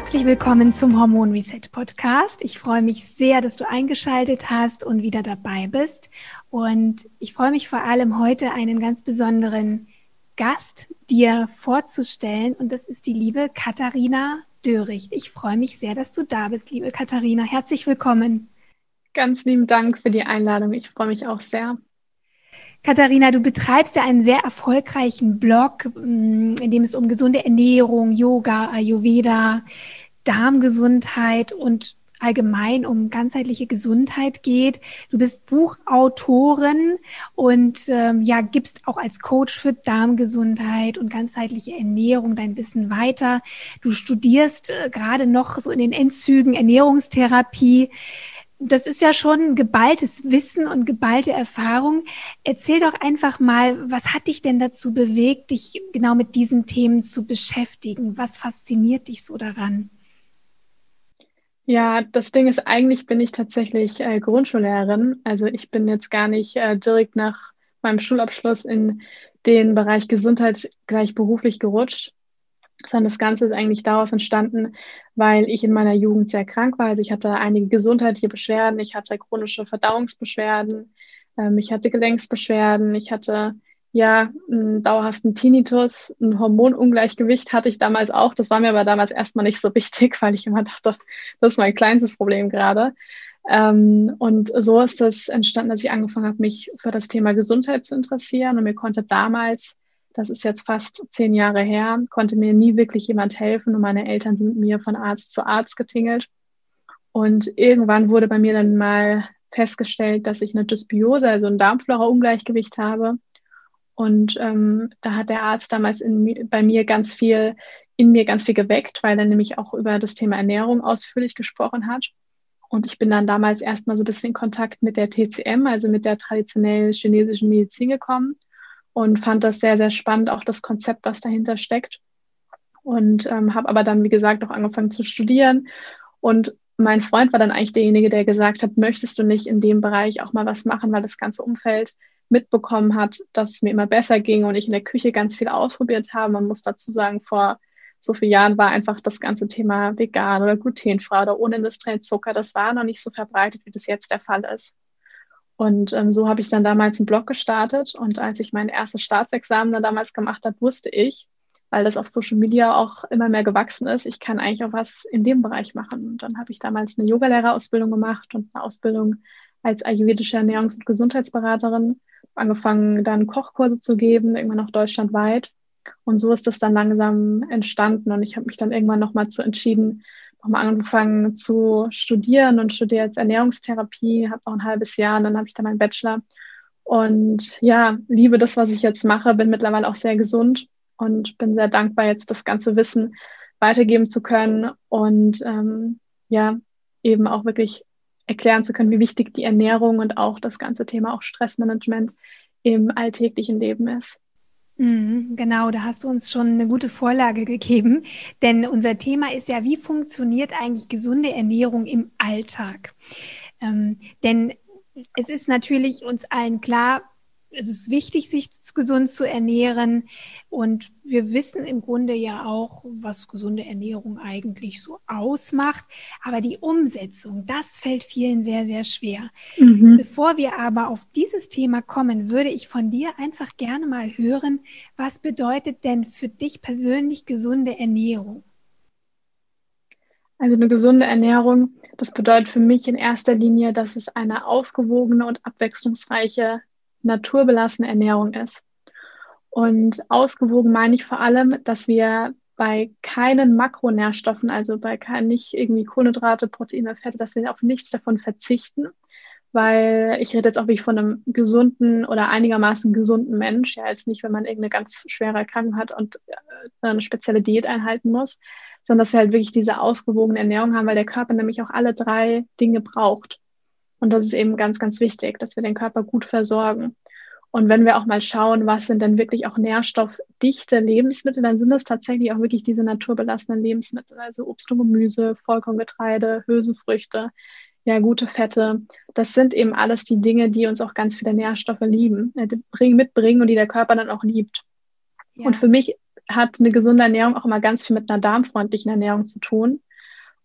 Herzlich willkommen zum Hormon Reset Podcast. Ich freue mich sehr, dass du eingeschaltet hast und wieder dabei bist. Und ich freue mich vor allem heute einen ganz besonderen Gast dir vorzustellen. Und das ist die liebe Katharina Döricht. Ich freue mich sehr, dass du da bist, liebe Katharina. Herzlich willkommen. Ganz lieben Dank für die Einladung. Ich freue mich auch sehr. Katharina, du betreibst ja einen sehr erfolgreichen Blog, mm, in dem es um gesunde Ernährung, Yoga, Ayurveda, Darmgesundheit und allgemein um ganzheitliche Gesundheit geht. Du bist Buchautorin und ähm, ja gibst auch als Coach für Darmgesundheit und ganzheitliche Ernährung dein Wissen weiter. Du studierst äh, gerade noch so in den Endzügen Ernährungstherapie das ist ja schon geballtes Wissen und geballte Erfahrung. Erzähl doch einfach mal, was hat dich denn dazu bewegt, dich genau mit diesen Themen zu beschäftigen? Was fasziniert dich so daran? Ja, das Ding ist, eigentlich bin ich tatsächlich äh, Grundschullehrerin. Also ich bin jetzt gar nicht äh, direkt nach meinem Schulabschluss in den Bereich Gesundheit gleich beruflich gerutscht, sondern das Ganze ist eigentlich daraus entstanden, weil ich in meiner Jugend sehr krank war. Also ich hatte einige gesundheitliche Beschwerden, ich hatte chronische Verdauungsbeschwerden, ähm, ich hatte Gelenksbeschwerden, ich hatte ja einen dauerhaften Tinnitus, ein Hormonungleichgewicht hatte ich damals auch. Das war mir aber damals erstmal nicht so wichtig, weil ich immer dachte, das ist mein kleinstes Problem gerade. Ähm, und so ist es entstanden, dass ich angefangen habe, mich für das Thema Gesundheit zu interessieren. Und mir konnte damals das ist jetzt fast zehn Jahre her, konnte mir nie wirklich jemand helfen und meine Eltern sind mit mir von Arzt zu Arzt getingelt. Und irgendwann wurde bei mir dann mal festgestellt, dass ich eine Dysbiose, also ein Darmflora-Ungleichgewicht habe. Und ähm, da hat der Arzt damals in, bei mir ganz viel, in mir ganz viel geweckt, weil er nämlich auch über das Thema Ernährung ausführlich gesprochen hat. Und ich bin dann damals erstmal so ein bisschen in Kontakt mit der TCM, also mit der traditionellen chinesischen Medizin gekommen und fand das sehr, sehr spannend, auch das Konzept, was dahinter steckt. Und ähm, habe aber dann, wie gesagt, auch angefangen zu studieren. Und mein Freund war dann eigentlich derjenige, der gesagt hat, möchtest du nicht in dem Bereich auch mal was machen, weil das ganze Umfeld mitbekommen hat, dass es mir immer besser ging und ich in der Küche ganz viel ausprobiert habe. Man muss dazu sagen, vor so vielen Jahren war einfach das ganze Thema vegan oder glutenfrei oder ohne industriellen Zucker, das war noch nicht so verbreitet, wie das jetzt der Fall ist. Und ähm, so habe ich dann damals einen Blog gestartet. Und als ich mein erstes Staatsexamen dann damals gemacht habe, wusste ich, weil das auf Social Media auch immer mehr gewachsen ist, ich kann eigentlich auch was in dem Bereich machen. Und dann habe ich damals eine Yogalehrerausbildung gemacht und eine Ausbildung als ayurvedische Ernährungs- und Gesundheitsberaterin, angefangen dann Kochkurse zu geben, irgendwann auch deutschlandweit. Und so ist das dann langsam entstanden. Und ich habe mich dann irgendwann nochmal zu entschieden, nochmal angefangen zu studieren und studiere jetzt Ernährungstherapie, habe auch ein halbes Jahr und dann habe ich da meinen Bachelor. Und ja, liebe das, was ich jetzt mache, bin mittlerweile auch sehr gesund und bin sehr dankbar, jetzt das ganze Wissen weitergeben zu können und ähm, ja, eben auch wirklich erklären zu können, wie wichtig die Ernährung und auch das ganze Thema auch Stressmanagement im alltäglichen Leben ist. Mhm, genau, da hast du uns schon eine gute Vorlage gegeben, denn unser Thema ist ja, wie funktioniert eigentlich gesunde Ernährung im Alltag? Ähm, denn es ist natürlich uns allen klar, es ist wichtig, sich gesund zu ernähren. Und wir wissen im Grunde ja auch, was gesunde Ernährung eigentlich so ausmacht. Aber die Umsetzung, das fällt vielen sehr, sehr schwer. Mhm. Bevor wir aber auf dieses Thema kommen, würde ich von dir einfach gerne mal hören, was bedeutet denn für dich persönlich gesunde Ernährung? Also eine gesunde Ernährung, das bedeutet für mich in erster Linie, dass es eine ausgewogene und abwechslungsreiche naturbelassene Ernährung ist. Und ausgewogen meine ich vor allem, dass wir bei keinen Makronährstoffen, also bei keinen, nicht irgendwie Kohlenhydrate, Proteine, Fette, dass wir auf nichts davon verzichten, weil ich rede jetzt auch wirklich von einem gesunden oder einigermaßen gesunden Mensch, ja, jetzt nicht, wenn man irgendeine ganz schwere Erkrankung hat und äh, eine spezielle Diät einhalten muss, sondern dass wir halt wirklich diese ausgewogene Ernährung haben, weil der Körper nämlich auch alle drei Dinge braucht. Und das ist eben ganz, ganz wichtig, dass wir den Körper gut versorgen. Und wenn wir auch mal schauen, was sind denn wirklich auch nährstoffdichte Lebensmittel, dann sind das tatsächlich auch wirklich diese naturbelassenen Lebensmittel, also Obst und Gemüse, Vollkorngetreide, Hülsenfrüchte, ja, gute Fette. Das sind eben alles die Dinge, die uns auch ganz viele Nährstoffe lieben, äh, mitbringen und die der Körper dann auch liebt. Ja. Und für mich hat eine gesunde Ernährung auch immer ganz viel mit einer darmfreundlichen Ernährung zu tun.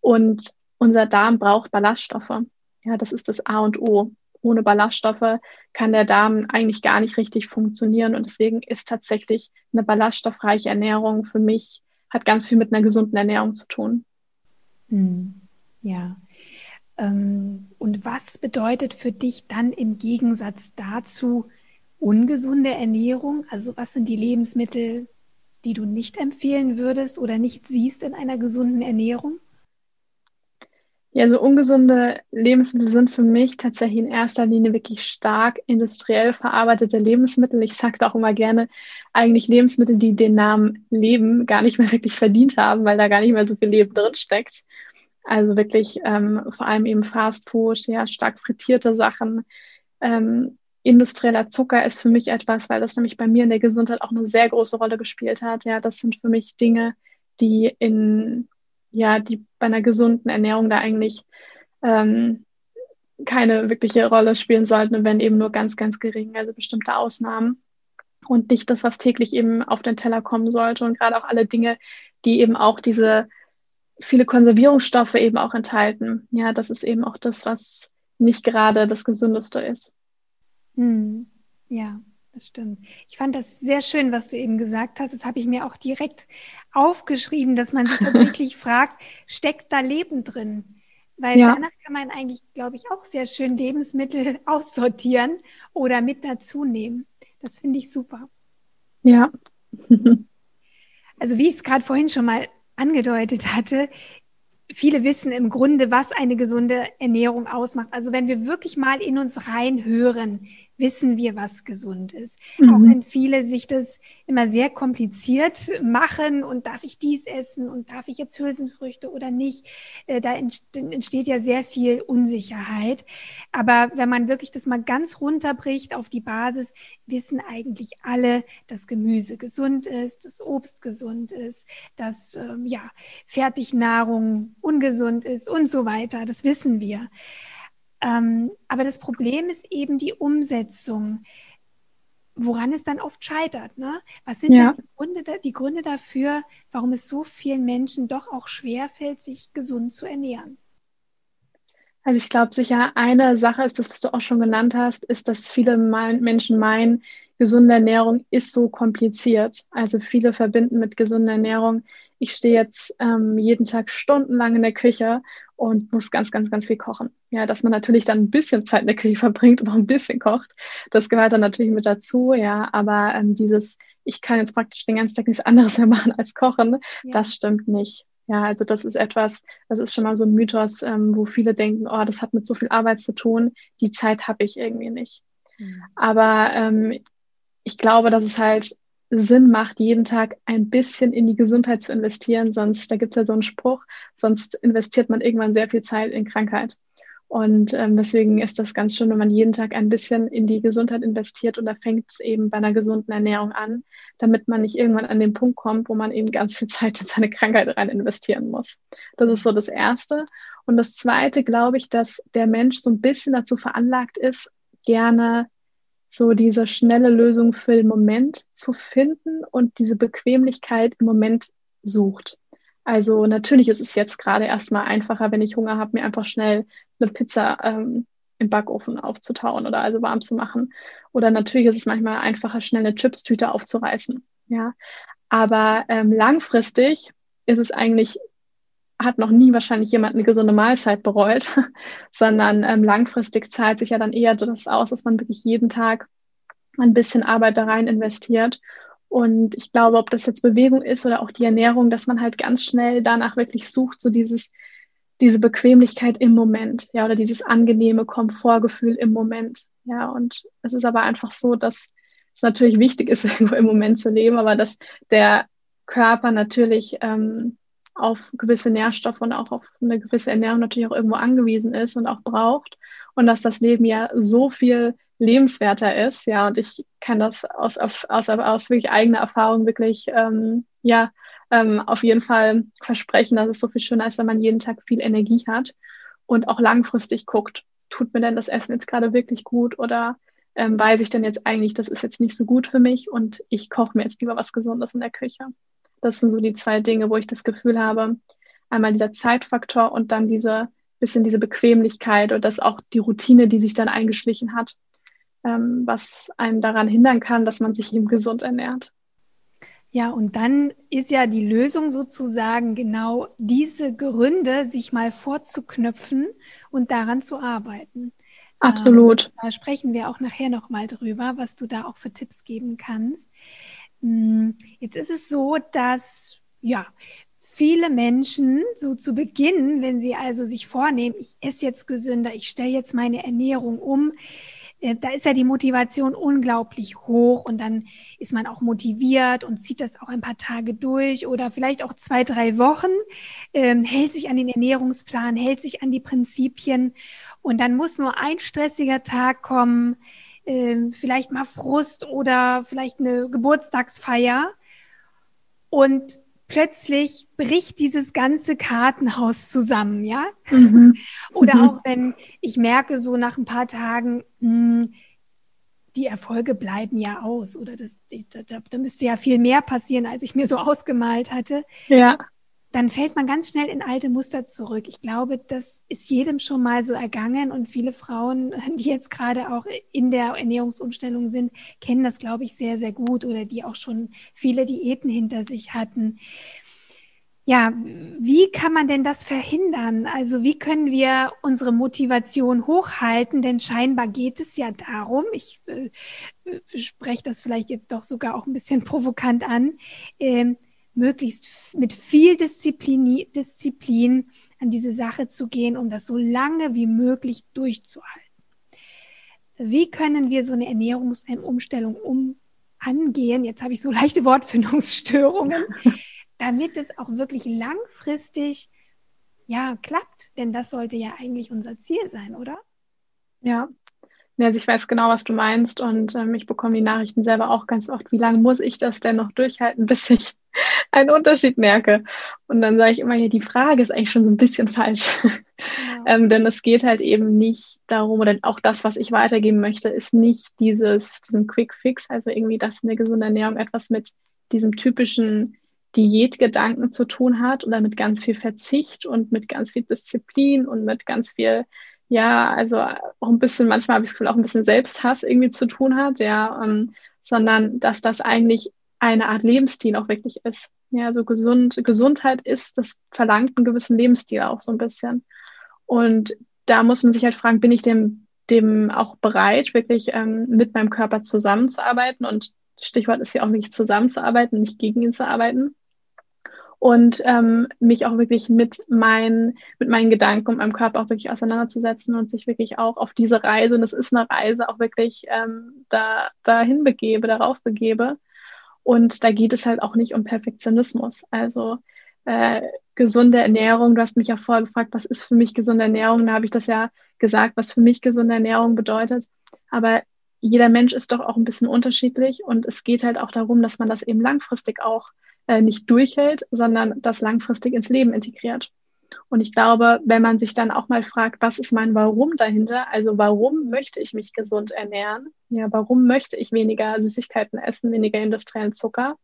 Und unser Darm braucht Ballaststoffe. Ja, das ist das A und O. Ohne Ballaststoffe kann der Darm eigentlich gar nicht richtig funktionieren. Und deswegen ist tatsächlich eine ballaststoffreiche Ernährung für mich, hat ganz viel mit einer gesunden Ernährung zu tun. Hm. Ja. Ähm, und was bedeutet für dich dann im Gegensatz dazu ungesunde Ernährung? Also was sind die Lebensmittel, die du nicht empfehlen würdest oder nicht siehst in einer gesunden Ernährung? Ja, also ungesunde Lebensmittel sind für mich tatsächlich in erster Linie wirklich stark industriell verarbeitete Lebensmittel. Ich sage auch immer gerne, eigentlich Lebensmittel, die den Namen Leben gar nicht mehr wirklich verdient haben, weil da gar nicht mehr so viel Leben drin steckt. Also wirklich ähm, vor allem eben Fast Food, ja, stark frittierte Sachen. Ähm, industrieller Zucker ist für mich etwas, weil das nämlich bei mir in der Gesundheit auch eine sehr große Rolle gespielt hat. Ja, das sind für mich Dinge, die in, ja, die bei einer gesunden Ernährung da eigentlich ähm, keine wirkliche Rolle spielen sollten, wenn eben nur ganz, ganz gering, also bestimmte Ausnahmen und nicht das, was täglich eben auf den Teller kommen sollte und gerade auch alle Dinge, die eben auch diese viele Konservierungsstoffe eben auch enthalten. Ja, das ist eben auch das, was nicht gerade das Gesündeste ist. Hm. Ja, das stimmt. Ich fand das sehr schön, was du eben gesagt hast. Das habe ich mir auch direkt aufgeschrieben, dass man sich tatsächlich fragt, steckt da Leben drin? Weil ja. danach kann man eigentlich, glaube ich, auch sehr schön Lebensmittel aussortieren oder mit dazu nehmen. Das finde ich super. Ja. also wie ich es gerade vorhin schon mal angedeutet hatte, viele wissen im Grunde, was eine gesunde Ernährung ausmacht. Also wenn wir wirklich mal in uns reinhören, wissen wir, was gesund ist. Mhm. Auch wenn viele sich das immer sehr kompliziert machen und darf ich dies essen und darf ich jetzt Hülsenfrüchte oder nicht, äh, da entsteht ja sehr viel Unsicherheit. Aber wenn man wirklich das mal ganz runterbricht auf die Basis, wissen eigentlich alle, dass Gemüse gesund ist, dass Obst gesund ist, dass ähm, ja Fertignahrung ungesund ist und so weiter. Das wissen wir. Ähm, aber das Problem ist eben die Umsetzung, woran es dann oft scheitert. Ne? Was sind ja. die, Gründe, die Gründe dafür, warum es so vielen Menschen doch auch schwerfällt, sich gesund zu ernähren? Also ich glaube sicher, eine Sache ist, das, was du auch schon genannt hast, ist, dass viele Menschen meinen, gesunde Ernährung ist so kompliziert. Also viele verbinden mit gesunder Ernährung, ich stehe jetzt ähm, jeden Tag stundenlang in der Küche und muss ganz, ganz, ganz viel kochen. Ja, dass man natürlich dann ein bisschen Zeit in der Küche verbringt und auch ein bisschen kocht, das gehört dann natürlich mit dazu, ja, aber ähm, dieses, ich kann jetzt praktisch den ganzen Tag nichts anderes mehr machen als kochen, ja. das stimmt nicht. Ja, also das ist etwas, das ist schon mal so ein Mythos, ähm, wo viele denken, oh, das hat mit so viel Arbeit zu tun, die Zeit habe ich irgendwie nicht. Mhm. Aber ähm, ich glaube, dass es halt Sinn macht, jeden Tag ein bisschen in die Gesundheit zu investieren. Sonst, da gibt es ja so einen Spruch, sonst investiert man irgendwann sehr viel Zeit in Krankheit. Und ähm, deswegen ist das ganz schön, wenn man jeden Tag ein bisschen in die Gesundheit investiert und da fängt es eben bei einer gesunden Ernährung an, damit man nicht irgendwann an den Punkt kommt, wo man eben ganz viel Zeit in seine Krankheit rein investieren muss. Das ist so das Erste. Und das Zweite glaube ich, dass der Mensch so ein bisschen dazu veranlagt ist, gerne so diese schnelle Lösung für den Moment zu finden und diese Bequemlichkeit im Moment sucht. Also natürlich ist es jetzt gerade erstmal einfacher, wenn ich Hunger habe, mir einfach schnell eine Pizza ähm, im Backofen aufzutauen oder also warm zu machen. Oder natürlich ist es manchmal einfacher, schnell eine Chipstüte aufzureißen. Ja, aber ähm, langfristig ist es eigentlich hat noch nie wahrscheinlich jemand eine gesunde Mahlzeit bereut, sondern ähm, langfristig zahlt sich ja dann eher das aus, dass man wirklich jeden Tag ein bisschen Arbeit da rein investiert. Und ich glaube, ob das jetzt Bewegung ist oder auch die Ernährung, dass man halt ganz schnell danach wirklich sucht, so dieses diese Bequemlichkeit im Moment, ja, oder dieses angenehme Komfortgefühl im Moment, ja. Und es ist aber einfach so, dass es natürlich wichtig ist, irgendwo im Moment zu leben, aber dass der Körper natürlich ähm, auf gewisse Nährstoffe und auch auf eine gewisse Ernährung natürlich auch irgendwo angewiesen ist und auch braucht und dass das Leben ja so viel lebenswerter ist, ja, und ich kann das aus, aus, aus, aus wirklich eigener Erfahrung wirklich, ähm, ja, ähm, auf jeden Fall versprechen, dass es so viel schöner ist, wenn man jeden Tag viel Energie hat und auch langfristig guckt, tut mir denn das Essen jetzt gerade wirklich gut oder ähm, weiß ich denn jetzt eigentlich, das ist jetzt nicht so gut für mich und ich koche mir jetzt lieber was Gesundes in der Küche. Das sind so die zwei Dinge, wo ich das Gefühl habe, einmal dieser Zeitfaktor und dann diese bisschen diese Bequemlichkeit und das auch die Routine, die sich dann eingeschlichen hat, ähm, was einen daran hindern kann, dass man sich eben gesund ernährt. Ja, und dann ist ja die Lösung sozusagen genau diese Gründe, sich mal vorzuknüpfen und daran zu arbeiten. Absolut. Ähm, da sprechen wir auch nachher nochmal drüber, was du da auch für Tipps geben kannst. Hm, jetzt ist es so, dass ja, viele Menschen so zu Beginn, wenn sie also sich vornehmen, ich esse jetzt gesünder, ich stelle jetzt meine Ernährung um, äh, da ist ja die Motivation unglaublich hoch und dann ist man auch motiviert und zieht das auch ein paar Tage durch oder vielleicht auch zwei, drei Wochen, ähm, hält sich an den Ernährungsplan, hält sich an die Prinzipien und dann muss nur ein stressiger Tag kommen, äh, vielleicht mal Frust oder vielleicht eine Geburtstagsfeier und plötzlich bricht dieses ganze Kartenhaus zusammen, ja? Mhm. Oder mhm. auch wenn ich merke, so nach ein paar Tagen, mh, hm, die Erfolge bleiben ja aus oder das, da, da, müsste ja viel mehr passieren, als ich mir so ausgemalt hatte. Ja dann fällt man ganz schnell in alte Muster zurück. Ich glaube, das ist jedem schon mal so ergangen und viele Frauen, die jetzt gerade auch in der Ernährungsumstellung sind, kennen das, glaube ich, sehr, sehr gut oder die auch schon viele Diäten hinter sich hatten. Ja, wie kann man denn das verhindern? Also wie können wir unsere Motivation hochhalten? Denn scheinbar geht es ja darum, ich äh, spreche das vielleicht jetzt doch sogar auch ein bisschen provokant an, äh, möglichst mit viel Disziplin, Disziplin an diese Sache zu gehen, um das so lange wie möglich durchzuhalten. Wie können wir so eine Ernährungsumstellung um angehen? Jetzt habe ich so leichte Wortfindungsstörungen, damit es auch wirklich langfristig ja klappt, denn das sollte ja eigentlich unser Ziel sein, oder? Ja, also ich weiß genau, was du meinst und ähm, ich bekomme die Nachrichten selber auch ganz oft. Wie lange muss ich das denn noch durchhalten, bis ich einen Unterschied merke? Und dann sage ich immer, ja, die Frage ist eigentlich schon so ein bisschen falsch. Genau. ähm, denn es geht halt eben nicht darum, oder auch das, was ich weitergeben möchte, ist nicht dieses, diesen Quick Fix, also irgendwie, dass eine gesunde Ernährung etwas mit diesem typischen Diätgedanken zu tun hat oder mit ganz viel Verzicht und mit ganz viel Disziplin und mit ganz viel ja, also auch ein bisschen, manchmal habe ich Gefühl, auch ein bisschen Selbsthass irgendwie zu tun hat, ja, ähm, sondern dass das eigentlich eine Art Lebensstil auch wirklich ist. Ja, so gesund, Gesundheit ist, das verlangt einen gewissen Lebensstil auch so ein bisschen. Und da muss man sich halt fragen, bin ich dem, dem auch bereit, wirklich ähm, mit meinem Körper zusammenzuarbeiten? Und Stichwort ist ja auch wirklich zusammenzuarbeiten, nicht gegen ihn zu arbeiten und ähm, mich auch wirklich mit, mein, mit meinen Gedanken und meinem Körper auch wirklich auseinanderzusetzen und sich wirklich auch auf diese Reise, und es ist eine Reise, auch wirklich ähm, da dahin begebe, darauf begebe. Und da geht es halt auch nicht um Perfektionismus. Also äh, gesunde Ernährung, du hast mich ja vorher gefragt, was ist für mich gesunde Ernährung? Da habe ich das ja gesagt, was für mich gesunde Ernährung bedeutet. Aber jeder Mensch ist doch auch ein bisschen unterschiedlich und es geht halt auch darum, dass man das eben langfristig auch äh, nicht durchhält, sondern das langfristig ins Leben integriert. Und ich glaube, wenn man sich dann auch mal fragt, was ist mein Warum dahinter? Also warum möchte ich mich gesund ernähren? Ja, warum möchte ich weniger Süßigkeiten essen, weniger industriellen Zucker?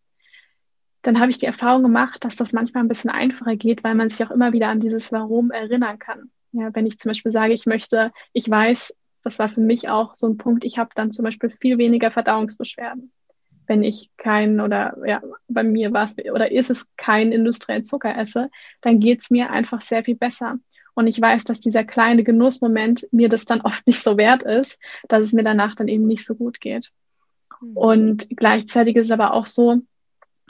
Dann habe ich die Erfahrung gemacht, dass das manchmal ein bisschen einfacher geht, weil man sich auch immer wieder an dieses Warum erinnern kann. Ja, wenn ich zum Beispiel sage, ich möchte, ich weiß, das war für mich auch so ein Punkt, ich habe dann zum Beispiel viel weniger Verdauungsbeschwerden wenn ich keinen oder ja, bei mir war es oder ist es kein industriellen Zucker esse, dann geht es mir einfach sehr viel besser. Und ich weiß, dass dieser kleine Genussmoment mir das dann oft nicht so wert ist, dass es mir danach dann eben nicht so gut geht. Mhm. Und gleichzeitig ist es aber auch so,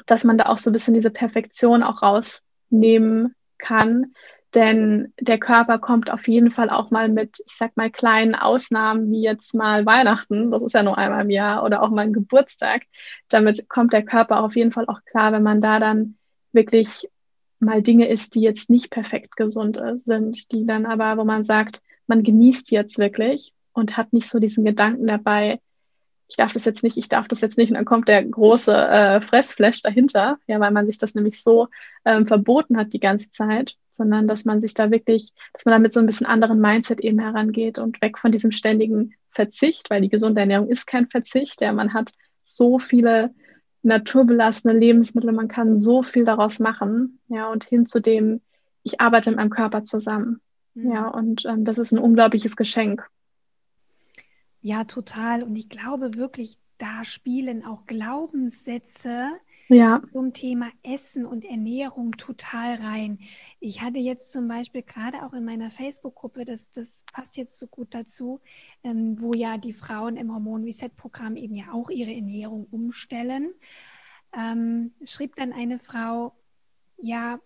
dass man da auch so ein bisschen diese Perfektion auch rausnehmen kann, Denn der Körper kommt auf jeden Fall auch mal mit, ich sag mal, kleinen Ausnahmen, wie jetzt mal Weihnachten, das ist ja nur einmal im Jahr, oder auch mal ein Geburtstag. Damit kommt der Körper auf jeden Fall auch klar, wenn man da dann wirklich mal Dinge isst, die jetzt nicht perfekt gesund sind, die dann aber, wo man sagt, man genießt jetzt wirklich und hat nicht so diesen Gedanken dabei, ich darf das jetzt nicht, ich darf das jetzt nicht. Und dann kommt der große äh, Fressflash dahinter, ja, weil man sich das nämlich so ähm, verboten hat die ganze Zeit, sondern dass man sich da wirklich, dass man da mit so ein bisschen anderen Mindset eben herangeht und weg von diesem ständigen Verzicht, weil die gesunde Ernährung ist kein Verzicht, ja, man hat so viele naturbelassene Lebensmittel, man kann so viel daraus machen, ja, und hin zu dem, ich arbeite mit meinem Körper zusammen. Mhm. Ja, und ähm, das ist ein unglaubliches Geschenk. Ja, total. Und ich glaube wirklich, da spielen auch Glaubenssätze ja. zum Thema Essen und Ernährung total rein. Ich hatte jetzt zum Beispiel gerade auch in meiner Facebook-Gruppe, das, das passt jetzt so gut dazu, ähm, wo ja die Frauen im Hormon-Reset-Programm eben ja auch ihre Ernährung umstellen, ähm, schrieb dann eine Frau, ja,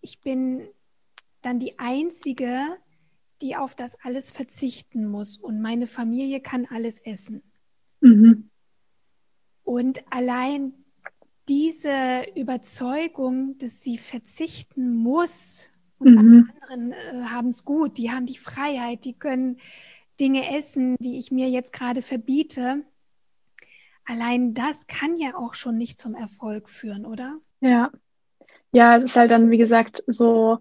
ich bin dann die Einzige, die auf das alles verzichten muss und meine Familie kann alles essen. Mhm. Und allein diese Überzeugung, dass sie verzichten muss und mhm. alle anderen äh, haben es gut, die haben die Freiheit, die können Dinge essen, die ich mir jetzt gerade verbiete. Allein das kann ja auch schon nicht zum Erfolg führen, oder? Ja. Ja, es ist halt dann, wie gesagt, so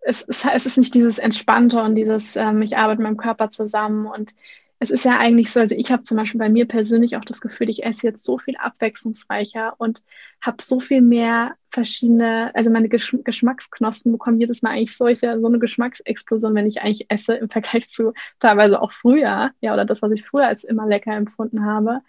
es, es, es ist nicht dieses Entspannte und dieses, ähm, ich arbeite mit meinem Körper zusammen und es ist ja eigentlich so, also ich habe zum Beispiel bei mir persönlich auch das Gefühl, ich esse jetzt so viel abwechslungsreicher und habe so viel mehr verschiedene, also meine Gesch Geschmacksknospen bekommen jedes Mal eigentlich solche, so eine Geschmacksexplosion, wenn ich eigentlich esse im Vergleich zu teilweise auch früher, ja, oder das, was ich früher als immer lecker empfunden habe,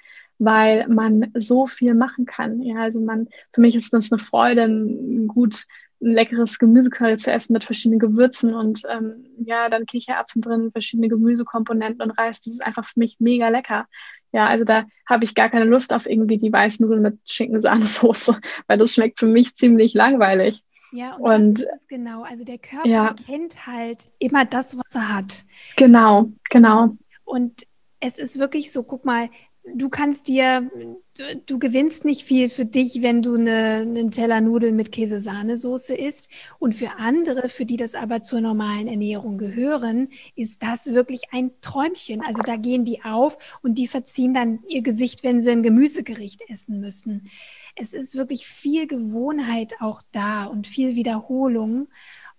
weil man so viel machen kann. Ja, also man, für mich ist das eine Freude, ein gut ein leckeres Gemüsecurry zu essen mit verschiedenen Gewürzen und ähm, ja, dann Kichererbsen drin, verschiedene Gemüsekomponenten und Reis. Das ist einfach für mich mega lecker. Ja, also da habe ich gar keine Lust auf irgendwie die Weißnudeln mit Schinkensahnesoße, weil das schmeckt für mich ziemlich langweilig. Ja, und, und das ist genau. Also der Körper ja. kennt halt immer das, was er hat. Genau, genau. Und es ist wirklich so, guck mal, du kannst dir, du, du, gewinnst nicht viel für dich, wenn du eine, einen Teller Nudeln mit Käse-Sahnesoße isst. Und für andere, für die das aber zur normalen Ernährung gehören, ist das wirklich ein Träumchen. Also da gehen die auf und die verziehen dann ihr Gesicht, wenn sie ein Gemüsegericht essen müssen. Es ist wirklich viel Gewohnheit auch da und viel Wiederholung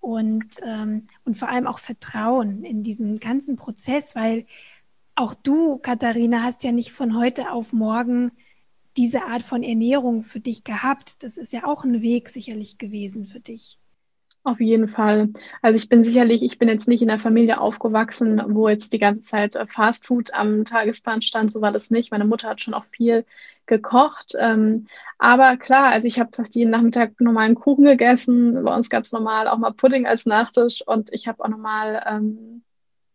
und, ähm, und vor allem auch Vertrauen in diesen ganzen Prozess, weil auch du, Katharina, hast ja nicht von heute auf morgen diese Art von Ernährung für dich gehabt. Das ist ja auch ein Weg sicherlich gewesen für dich. Auf jeden Fall. Also ich bin sicherlich, ich bin jetzt nicht in einer Familie aufgewachsen, wo jetzt die ganze Zeit äh, Fast Food am Tagesplan stand. So war das nicht. Meine Mutter hat schon auch viel gekocht. Ähm, aber klar, also ich habe fast jeden Nachmittag normalen Kuchen gegessen. Bei uns gab es normal auch mal Pudding als Nachtisch und ich habe auch normal, ähm,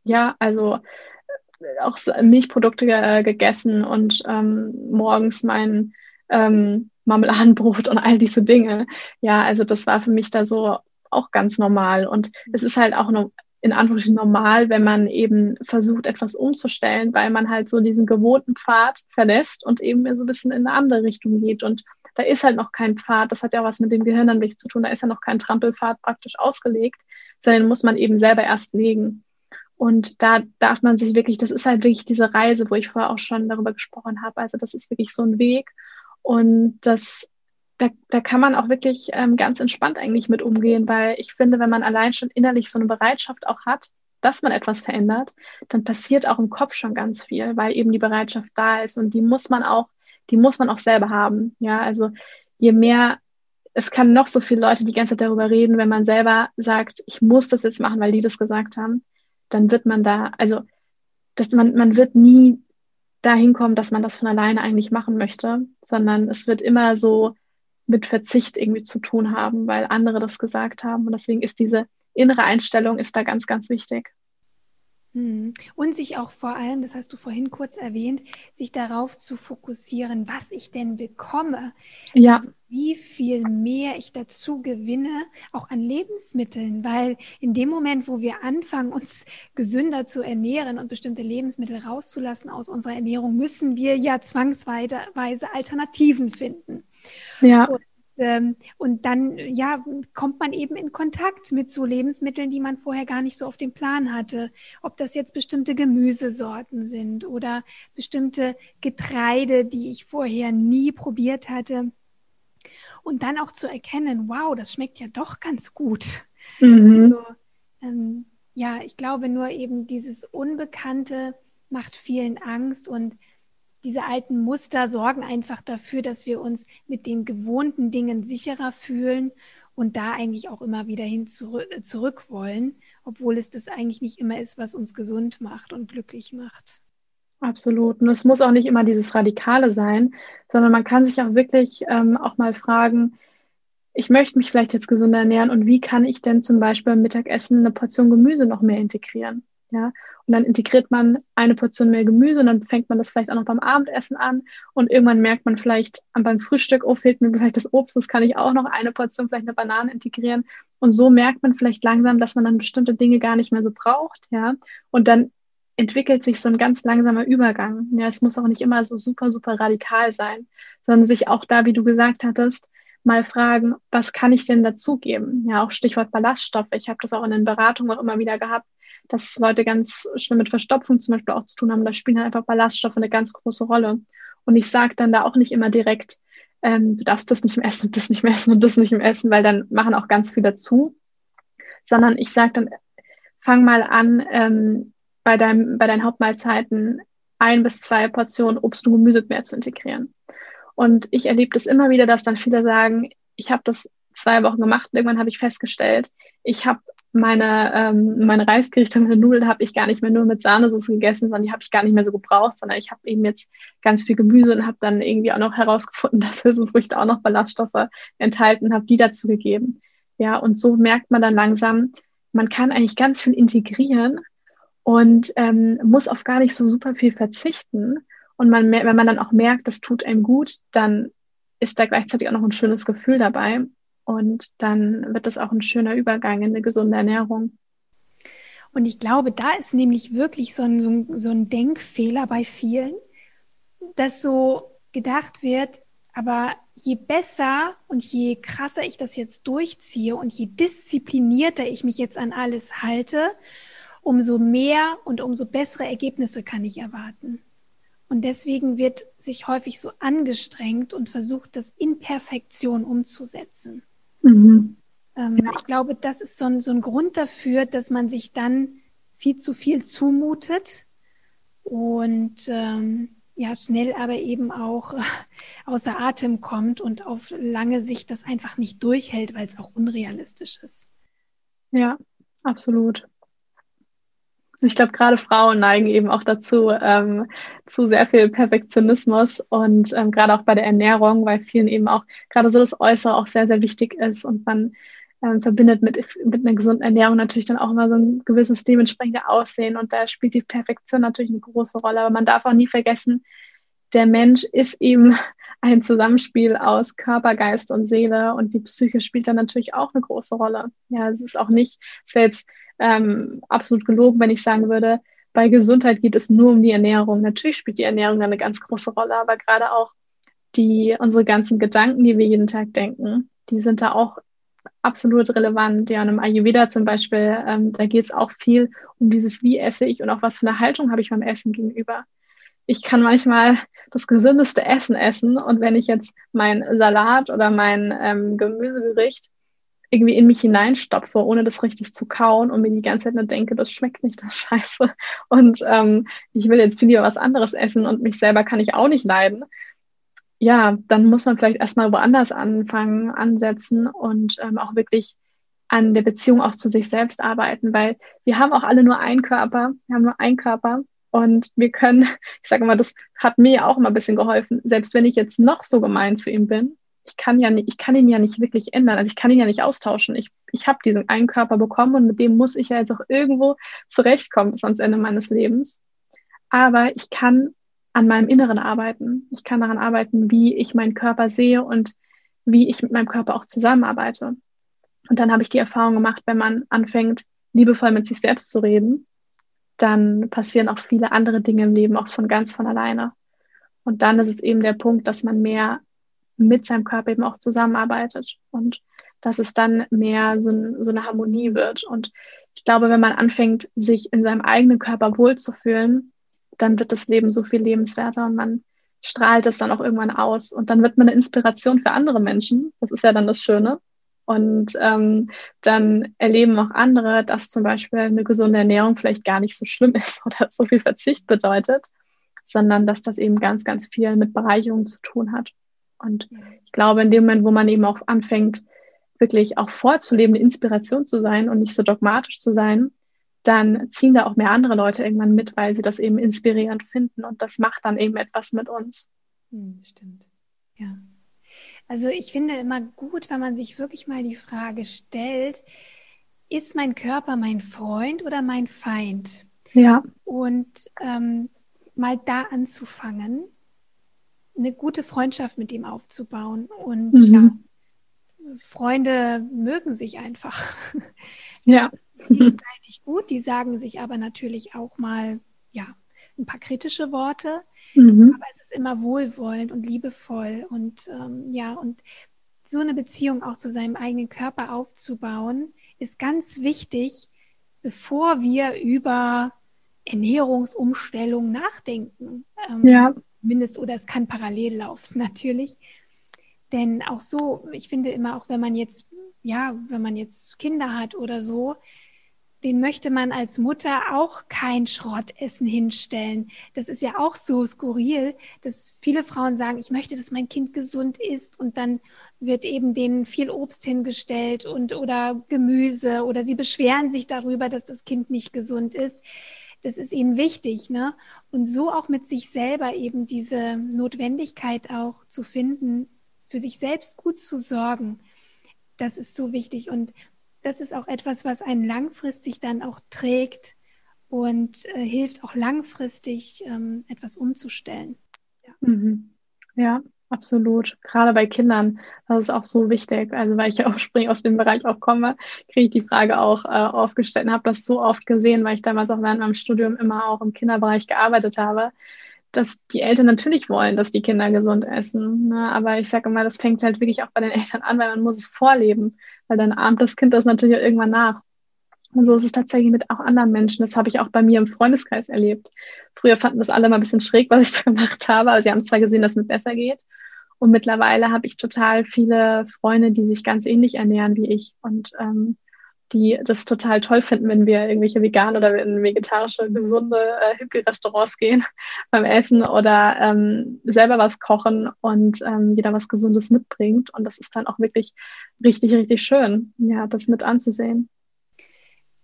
ja, also auch Milchprodukte äh, gegessen und ähm, morgens mein ähm, Marmeladenbrot und all diese Dinge. Ja, also das war für mich da so auch ganz normal. Und es ist halt auch noch in Anführungsstrichen normal, wenn man eben versucht, etwas umzustellen, weil man halt so diesen gewohnten Pfad verlässt und eben so ein bisschen in eine andere Richtung geht. Und da ist halt noch kein Pfad, das hat ja was mit dem Gehirn dann wirklich zu tun, da ist ja noch kein Trampelpfad praktisch ausgelegt, sondern muss man eben selber erst legen. Und da darf man sich wirklich, das ist halt wirklich diese Reise, wo ich vorher auch schon darüber gesprochen habe. Also das ist wirklich so ein Weg. Und das, da, da kann man auch wirklich ähm, ganz entspannt eigentlich mit umgehen, weil ich finde, wenn man allein schon innerlich so eine Bereitschaft auch hat, dass man etwas verändert, dann passiert auch im Kopf schon ganz viel, weil eben die Bereitschaft da ist und die muss man auch, die muss man auch selber haben. Ja, also je mehr es kann noch so viele Leute die ganze Zeit darüber reden, wenn man selber sagt, ich muss das jetzt machen, weil die das gesagt haben dann wird man da, also dass man, man wird nie dahin kommen, dass man das von alleine eigentlich machen möchte, sondern es wird immer so mit Verzicht irgendwie zu tun haben, weil andere das gesagt haben. Und deswegen ist diese innere Einstellung ist da ganz, ganz wichtig. Hm. Und sich auch vor allem, das hast du vorhin kurz erwähnt, sich darauf zu fokussieren, was ich denn bekomme. Ja. Also wie viel mehr ich dazu gewinne, auch an Lebensmitteln. Weil in dem Moment, wo wir anfangen, uns gesünder zu ernähren und bestimmte Lebensmittel rauszulassen aus unserer Ernährung, müssen wir ja zwangsweise Alternativen finden. Ja. Und und dann, ja, kommt man eben in Kontakt mit so Lebensmitteln, die man vorher gar nicht so auf dem Plan hatte. Ob das jetzt bestimmte Gemüsesorten sind oder bestimmte Getreide, die ich vorher nie probiert hatte. Und dann auch zu erkennen, wow, das schmeckt ja doch ganz gut. Mhm. Also, ähm, ja, ich glaube nur eben dieses Unbekannte macht vielen Angst und diese alten Muster sorgen einfach dafür, dass wir uns mit den gewohnten Dingen sicherer fühlen und da eigentlich auch immer wieder hin zurück, zurück wollen, obwohl es das eigentlich nicht immer ist, was uns gesund macht und glücklich macht. Absolut. Und es muss auch nicht immer dieses Radikale sein, sondern man kann sich auch wirklich ähm, auch mal fragen, ich möchte mich vielleicht jetzt gesünder ernähren und wie kann ich denn zum Beispiel beim Mittagessen eine Portion Gemüse noch mehr integrieren? Ja, und dann integriert man eine Portion mehr Gemüse und dann fängt man das vielleicht auch noch beim Abendessen an und irgendwann merkt man vielleicht beim Frühstück, oh, fehlt mir vielleicht das Obst, das kann ich auch noch eine Portion, vielleicht eine Banane integrieren. Und so merkt man vielleicht langsam, dass man dann bestimmte Dinge gar nicht mehr so braucht, ja. Und dann entwickelt sich so ein ganz langsamer Übergang. Ja, es muss auch nicht immer so super, super radikal sein, sondern sich auch da, wie du gesagt hattest, mal fragen, was kann ich denn dazugeben? Ja, auch Stichwort Ballaststoffe. Ich habe das auch in den Beratungen auch immer wieder gehabt, dass Leute ganz schlimm mit Verstopfung zum Beispiel auch zu tun haben. Da spielen halt einfach Ballaststoffe eine ganz große Rolle. Und ich sage dann da auch nicht immer direkt, ähm, du darfst das nicht mehr essen und das nicht mehr essen und das nicht mehr essen, weil dann machen auch ganz viele zu. Sondern ich sage dann, fang mal an, ähm, bei, deinem, bei deinen Hauptmahlzeiten ein bis zwei Portionen Obst und Gemüse mehr zu integrieren. Und ich erlebe das immer wieder, dass dann viele sagen, ich habe das zwei Wochen gemacht und irgendwann habe ich festgestellt, ich habe meine, ähm, meine Reisgerichte, meine Nudeln habe ich gar nicht mehr nur mit Sahnesoße gegessen, sondern die habe ich gar nicht mehr so gebraucht, sondern ich habe eben jetzt ganz viel Gemüse und habe dann irgendwie auch noch herausgefunden, dass Hülsenfrüchte auch noch Ballaststoffe enthalten, habe die dazu gegeben. Ja, und so merkt man dann langsam, man kann eigentlich ganz viel integrieren und ähm, muss auf gar nicht so super viel verzichten. Und man, wenn man dann auch merkt, das tut einem gut, dann ist da gleichzeitig auch noch ein schönes Gefühl dabei. Und dann wird das auch ein schöner Übergang in eine gesunde Ernährung. Und ich glaube, da ist nämlich wirklich so ein, so ein, Denkfehler bei vielen, dass so gedacht wird, aber je besser und je krasser ich das jetzt durchziehe und je disziplinierter ich mich jetzt an alles halte, umso mehr und umso bessere Ergebnisse kann ich erwarten. Und deswegen wird sich häufig so angestrengt und versucht, das in Perfektion umzusetzen. Mhm. Ähm, ja. Ich glaube, das ist so ein, so ein Grund dafür, dass man sich dann viel zu viel zumutet und ähm, ja, schnell aber eben auch äh, außer Atem kommt und auf lange Sicht das einfach nicht durchhält, weil es auch unrealistisch ist. Ja, absolut. Ich glaube, gerade Frauen neigen eben auch dazu, ähm, zu sehr viel Perfektionismus und ähm, gerade auch bei der Ernährung, weil vielen eben auch gerade so das Äußere auch sehr, sehr wichtig ist und man ähm, verbindet mit, mit einer gesunden Ernährung natürlich dann auch immer so ein gewisses dementsprechendes Aussehen und da spielt die Perfektion natürlich eine große Rolle. Aber man darf auch nie vergessen, der Mensch ist eben ein Zusammenspiel aus Körper, Geist und Seele und die Psyche spielt dann natürlich auch eine große Rolle. Ja, es ist auch nicht, es wäre jetzt ähm, absolut gelogen, wenn ich sagen würde, bei Gesundheit geht es nur um die Ernährung. Natürlich spielt die Ernährung eine ganz große Rolle, aber gerade auch die, unsere ganzen Gedanken, die wir jeden Tag denken, die sind da auch absolut relevant. Ja, und im Ayurveda zum Beispiel, ähm, da geht es auch viel um dieses, wie esse ich und auch was für eine Haltung habe ich beim Essen gegenüber. Ich kann manchmal das gesündeste Essen essen und wenn ich jetzt mein Salat oder mein ähm, Gemüsegericht irgendwie in mich hineinstopfe, ohne das richtig zu kauen und mir die ganze Zeit nur denke, das schmeckt nicht, das Scheiße. Und ähm, ich will jetzt viel lieber was anderes essen und mich selber kann ich auch nicht leiden. Ja, dann muss man vielleicht erstmal woanders anfangen, ansetzen und ähm, auch wirklich an der Beziehung auch zu sich selbst arbeiten, weil wir haben auch alle nur einen Körper, wir haben nur einen Körper und wir können, ich sage mal, das hat mir auch immer ein bisschen geholfen, selbst wenn ich jetzt noch so gemein zu ihm bin, ich kann ja nicht, ich kann ihn ja nicht wirklich ändern. Also ich kann ihn ja nicht austauschen. Ich, ich habe diesen einen Körper bekommen und mit dem muss ich ja jetzt auch irgendwo zurechtkommen bis ans Ende meines Lebens. Aber ich kann an meinem Inneren arbeiten. Ich kann daran arbeiten, wie ich meinen Körper sehe und wie ich mit meinem Körper auch zusammenarbeite. Und dann habe ich die Erfahrung gemacht, wenn man anfängt, liebevoll mit sich selbst zu reden, dann passieren auch viele andere Dinge im Leben auch von ganz von alleine. Und dann ist es eben der Punkt, dass man mehr mit seinem Körper eben auch zusammenarbeitet und dass es dann mehr so, so eine Harmonie wird. Und ich glaube, wenn man anfängt, sich in seinem eigenen Körper wohlzufühlen, dann wird das Leben so viel lebenswerter und man strahlt es dann auch irgendwann aus. Und dann wird man eine Inspiration für andere Menschen. Das ist ja dann das Schöne. Und ähm, dann erleben auch andere, dass zum Beispiel eine gesunde Ernährung vielleicht gar nicht so schlimm ist oder so viel Verzicht bedeutet, sondern dass das eben ganz, ganz viel mit Bereicherung zu tun hat. Und ich glaube, in dem Moment, wo man eben auch anfängt, wirklich auch vorzuleben, eine Inspiration zu sein und nicht so dogmatisch zu sein, dann ziehen da auch mehr andere Leute irgendwann mit, weil sie das eben inspirierend finden und das macht dann eben etwas mit uns. Hm, stimmt. Ja. Also ich finde immer gut, wenn man sich wirklich mal die Frage stellt, ist mein Körper mein Freund oder mein Feind? Ja. Und ähm, mal da anzufangen, eine gute Freundschaft mit ihm aufzubauen. Und mhm. ja, Freunde mögen sich einfach. Ja. Gegenseitig gut, die sagen sich aber natürlich auch mal, ja, ein paar kritische Worte. Mhm. Aber es ist immer wohlwollend und liebevoll. Und ähm, ja, und so eine Beziehung auch zu seinem eigenen Körper aufzubauen, ist ganz wichtig, bevor wir über Ernährungsumstellung nachdenken. Ähm, ja. Mindest oder es kann parallel laufen, natürlich. Denn auch so, ich finde immer, auch wenn man jetzt, ja, wenn man jetzt Kinder hat oder so, den möchte man als Mutter auch kein Schrottessen hinstellen. Das ist ja auch so skurril, dass viele Frauen sagen, ich möchte, dass mein Kind gesund ist und dann wird eben denen viel Obst hingestellt und oder Gemüse oder sie beschweren sich darüber, dass das Kind nicht gesund ist. Das ist ihnen wichtig, ne? Und so auch mit sich selber eben diese Notwendigkeit auch zu finden, für sich selbst gut zu sorgen. Das ist so wichtig und das ist auch etwas, was einen langfristig dann auch trägt und äh, hilft auch langfristig ähm, etwas umzustellen. Ja. Mhm. ja. absolut. Gerade bei Kindern, das ist auch so wichtig. Also weil ich ja auch spring aus dem Bereich auch komme, kriege ich die Frage auch äh, aufgestellt und habe das so oft gesehen, weil ich damals auch während meinem Studium immer auch im Kinderbereich gearbeitet habe dass die Eltern natürlich wollen, dass die Kinder gesund essen. Ne? Aber ich sage immer, das fängt halt wirklich auch bei den Eltern an, weil man muss es vorleben, weil dann ahmt das Kind das natürlich irgendwann nach. Und so ist es tatsächlich mit auch anderen Menschen. Das habe ich auch bei mir im Freundeskreis erlebt. Früher fanden das alle mal ein bisschen schräg, was ich da gemacht habe, aber sie haben zwar gesehen, dass es mir besser geht. Und mittlerweile habe ich total viele Freunde, die sich ganz ähnlich ernähren wie ich. Und ähm, die das total toll finden, wenn wir irgendwelche vegan oder in vegetarische, gesunde äh, Hippie-Restaurants gehen beim Essen oder ähm, selber was kochen und ähm, jeder was Gesundes mitbringt. Und das ist dann auch wirklich richtig, richtig schön, ja, das mit anzusehen.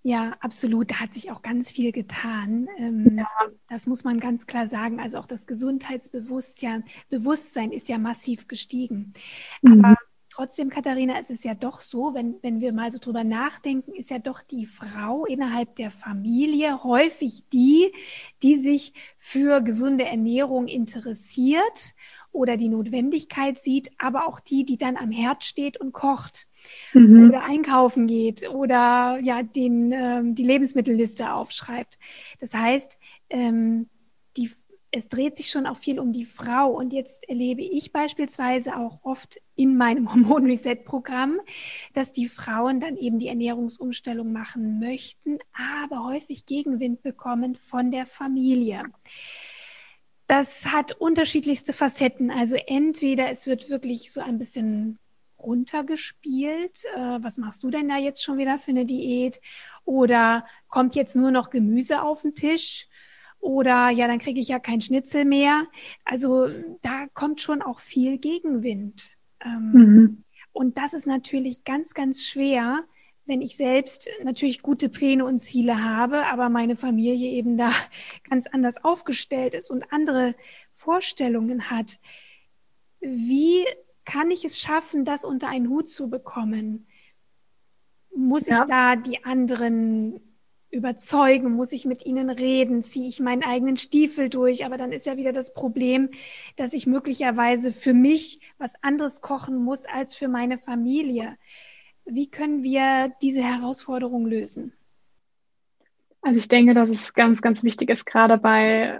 Ja, absolut. Da hat sich auch ganz viel getan. Ähm, ja. Das muss man ganz klar sagen. Also auch das Gesundheitsbewusstsein Bewusstsein ist ja massiv gestiegen. Mhm. Aber Trotzdem, Katharina, ist es ja doch so, wenn, wenn wir mal so drüber nachdenken, ist ja doch die Frau innerhalb der Familie häufig die, die sich für gesunde Ernährung interessiert oder die Notwendigkeit sieht, aber auch die, die dann am Herd steht und kocht mhm. oder einkaufen geht oder ja den, ähm, die Lebensmittelliste aufschreibt. Das heißt, ähm, es dreht sich schon auch viel um die Frau. Und jetzt erlebe ich beispielsweise auch oft in meinem Hormon Reset Programm, dass die Frauen dann eben die Ernährungsumstellung machen möchten, aber häufig Gegenwind bekommen von der Familie. Das hat unterschiedlichste Facetten. Also entweder es wird wirklich so ein bisschen runtergespielt. Äh, was machst du denn da jetzt schon wieder für eine Diät? Oder kommt jetzt nur noch Gemüse auf den Tisch? Oder ja, dann kriege ich ja kein Schnitzel mehr. Also da kommt schon auch viel Gegenwind. Ähm, mhm. Und das ist natürlich ganz, ganz schwer, wenn ich selbst natürlich gute Pläne und Ziele habe, aber meine Familie eben da ganz anders aufgestellt ist und andere Vorstellungen hat. Wie kann ich es schaffen, das unter einen Hut zu bekommen? Muss ja. ich da die anderen überzeugen? Muss ich mit ihnen reden? Ziehe ich meinen eigenen Stiefel durch? Aber dann ist ja wieder das Problem, dass ich möglicherweise für mich was anderes kochen muss als für meine Familie. Wie können wir diese Herausforderung lösen? Also ich denke, dass es ganz, ganz wichtig ist, gerade bei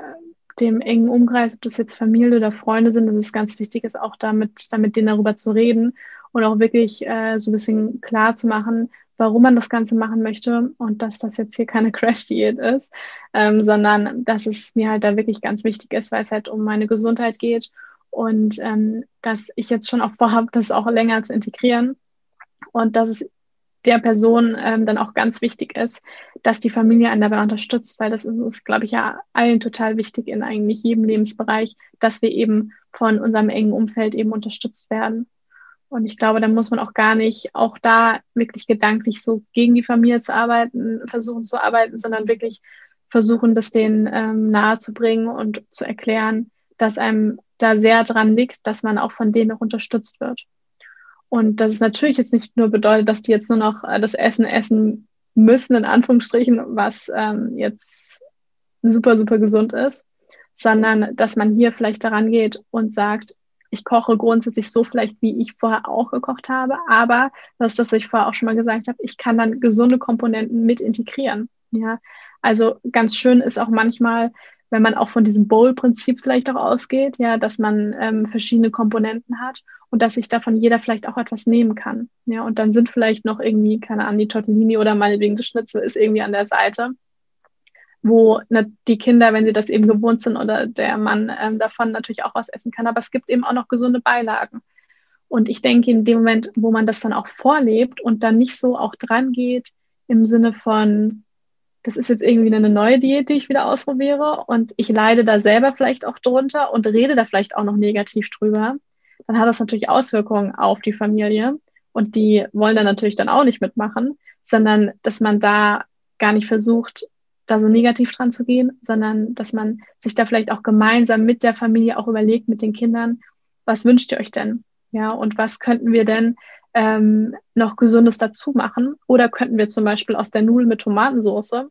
dem engen Umkreis, ob das jetzt Familie oder Freunde sind, dass es ganz wichtig ist, auch damit, damit denen darüber zu reden und auch wirklich äh, so ein bisschen klar zu machen, warum man das Ganze machen möchte und dass das jetzt hier keine Crash-Diät ist, ähm, sondern dass es mir halt da wirklich ganz wichtig ist, weil es halt um meine Gesundheit geht und ähm, dass ich jetzt schon auch vorhabe, das auch länger zu integrieren und dass es der Person ähm, dann auch ganz wichtig ist, dass die Familie einen dabei unterstützt, weil das ist, ist glaube ich, ja allen total wichtig in eigentlich jedem Lebensbereich, dass wir eben von unserem engen Umfeld eben unterstützt werden. Und ich glaube, da muss man auch gar nicht auch da wirklich gedanklich so gegen die Familie zu arbeiten, versuchen zu arbeiten, sondern wirklich versuchen, das denen ähm, nahezubringen und zu erklären, dass einem da sehr dran liegt, dass man auch von denen auch unterstützt wird. Und dass es natürlich jetzt nicht nur bedeutet, dass die jetzt nur noch äh, das Essen essen müssen, in Anführungsstrichen, was ähm, jetzt super, super gesund ist, sondern dass man hier vielleicht daran geht und sagt, ich koche grundsätzlich so vielleicht, wie ich vorher auch gekocht habe, aber das ist das, was ich vorher auch schon mal gesagt habe, ich kann dann gesunde Komponenten mit integrieren. Ja, also ganz schön ist auch manchmal, wenn man auch von diesem Bowl-Prinzip vielleicht auch ausgeht, ja, dass man ähm, verschiedene Komponenten hat und dass sich davon jeder vielleicht auch etwas nehmen kann. Ja, und dann sind vielleicht noch irgendwie, keine Ahnung, die Tortellini oder meinetwegen das Schnitzel ist irgendwie an der Seite, wo ne, die Kinder, wenn sie das eben gewohnt sind oder der Mann ähm, davon natürlich auch was essen kann. Aber es gibt eben auch noch gesunde Beilagen. Und ich denke, in dem Moment, wo man das dann auch vorlebt und dann nicht so auch dran geht, im Sinne von, das ist jetzt irgendwie eine neue Diät, die ich wieder ausprobiere und ich leide da selber vielleicht auch drunter und rede da vielleicht auch noch negativ drüber, dann hat das natürlich Auswirkungen auf die Familie und die wollen dann natürlich dann auch nicht mitmachen, sondern dass man da gar nicht versucht, da so negativ dran zu gehen, sondern dass man sich da vielleicht auch gemeinsam mit der Familie auch überlegt, mit den Kindern, was wünscht ihr euch denn? Ja, und was könnten wir denn ähm, noch Gesundes dazu machen. Oder könnten wir zum Beispiel aus der Nudeln mit Tomatensauce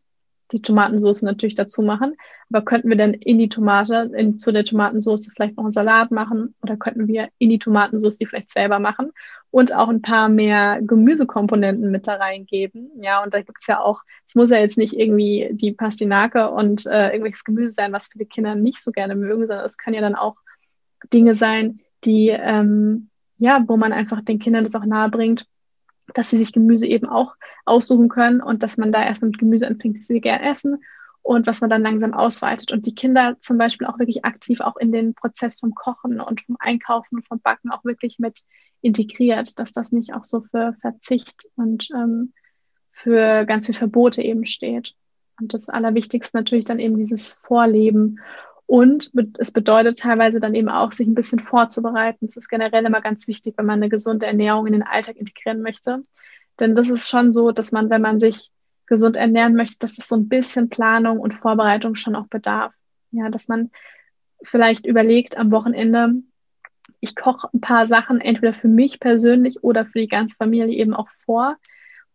die Tomatensauce natürlich dazu machen. Aber könnten wir dann in die Tomate, in, zu der Tomatensauce vielleicht noch einen Salat machen? Oder könnten wir in die Tomatensauce die vielleicht selber machen? Und auch ein paar mehr Gemüsekomponenten mit da reingeben. Ja, und da gibt's ja auch, es muss ja jetzt nicht irgendwie die Pastinake und äh, irgendwelches Gemüse sein, was viele Kinder nicht so gerne mögen, sondern es können ja dann auch Dinge sein, die ähm, ja, wo man einfach den Kindern das auch nahe bringt, dass sie sich Gemüse eben auch aussuchen können und dass man da erst mit Gemüse anfängt, die sie gerne essen und was man dann langsam ausweitet und die Kinder zum Beispiel auch wirklich aktiv auch in den Prozess vom Kochen und vom Einkaufen und vom Backen auch wirklich mit integriert, dass das nicht auch so für Verzicht und ähm, für ganz viel Verbote eben steht. Und das Allerwichtigste natürlich dann eben dieses Vorleben und es bedeutet teilweise dann eben auch, sich ein bisschen vorzubereiten. Das ist generell immer ganz wichtig, wenn man eine gesunde Ernährung in den Alltag integrieren möchte. Denn das ist schon so, dass man, wenn man sich gesund ernähren möchte, dass es so ein bisschen Planung und Vorbereitung schon auch bedarf. Ja, dass man vielleicht überlegt am Wochenende, ich koche ein paar Sachen entweder für mich persönlich oder für die ganze Familie eben auch vor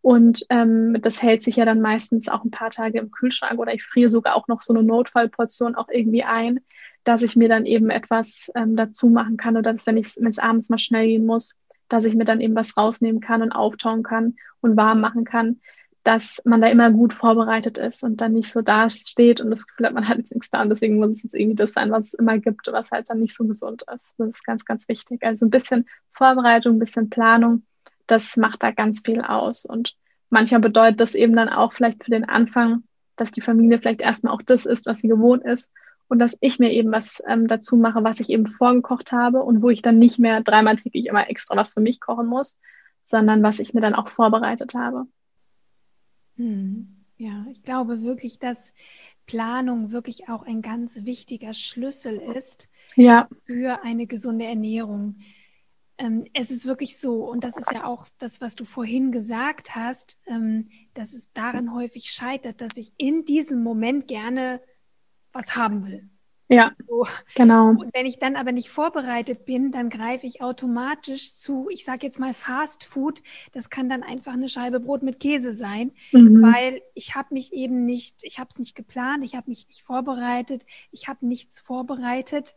und ähm, das hält sich ja dann meistens auch ein paar Tage im Kühlschrank oder ich friere sogar auch noch so eine Notfallportion auch irgendwie ein, dass ich mir dann eben etwas ähm, dazu machen kann oder dass, wenn ich wenn es abends mal schnell gehen muss, dass ich mir dann eben was rausnehmen kann und auftauen kann und warm machen kann, dass man da immer gut vorbereitet ist und dann nicht so da steht und das Gefühl hat, man hat jetzt nichts da und deswegen muss es jetzt irgendwie das sein, was es immer gibt, was halt dann nicht so gesund ist. Das ist ganz, ganz wichtig. Also ein bisschen Vorbereitung, ein bisschen Planung das macht da ganz viel aus. Und manchmal bedeutet das eben dann auch vielleicht für den Anfang, dass die Familie vielleicht erstmal auch das ist, was sie gewohnt ist und dass ich mir eben was ähm, dazu mache, was ich eben vorgekocht habe und wo ich dann nicht mehr dreimal täglich immer extra was für mich kochen muss, sondern was ich mir dann auch vorbereitet habe. Hm. Ja, ich glaube wirklich, dass Planung wirklich auch ein ganz wichtiger Schlüssel ist ja. für eine gesunde Ernährung es ist wirklich so, und das ist ja auch das, was du vorhin gesagt hast, ähm, dass es daran häufig scheitert, dass ich in diesem Moment gerne was haben will. Ja, so. genau. Und wenn ich dann aber nicht vorbereitet bin, dann greife ich automatisch zu, ich sage jetzt mal Fast Food. Das kann dann einfach eine Scheibe Brot mit Käse sein, mhm. weil ich habe mich eben nicht, ich habe es nicht geplant, ich habe mich nicht vorbereitet, ich habe nichts vorbereitet.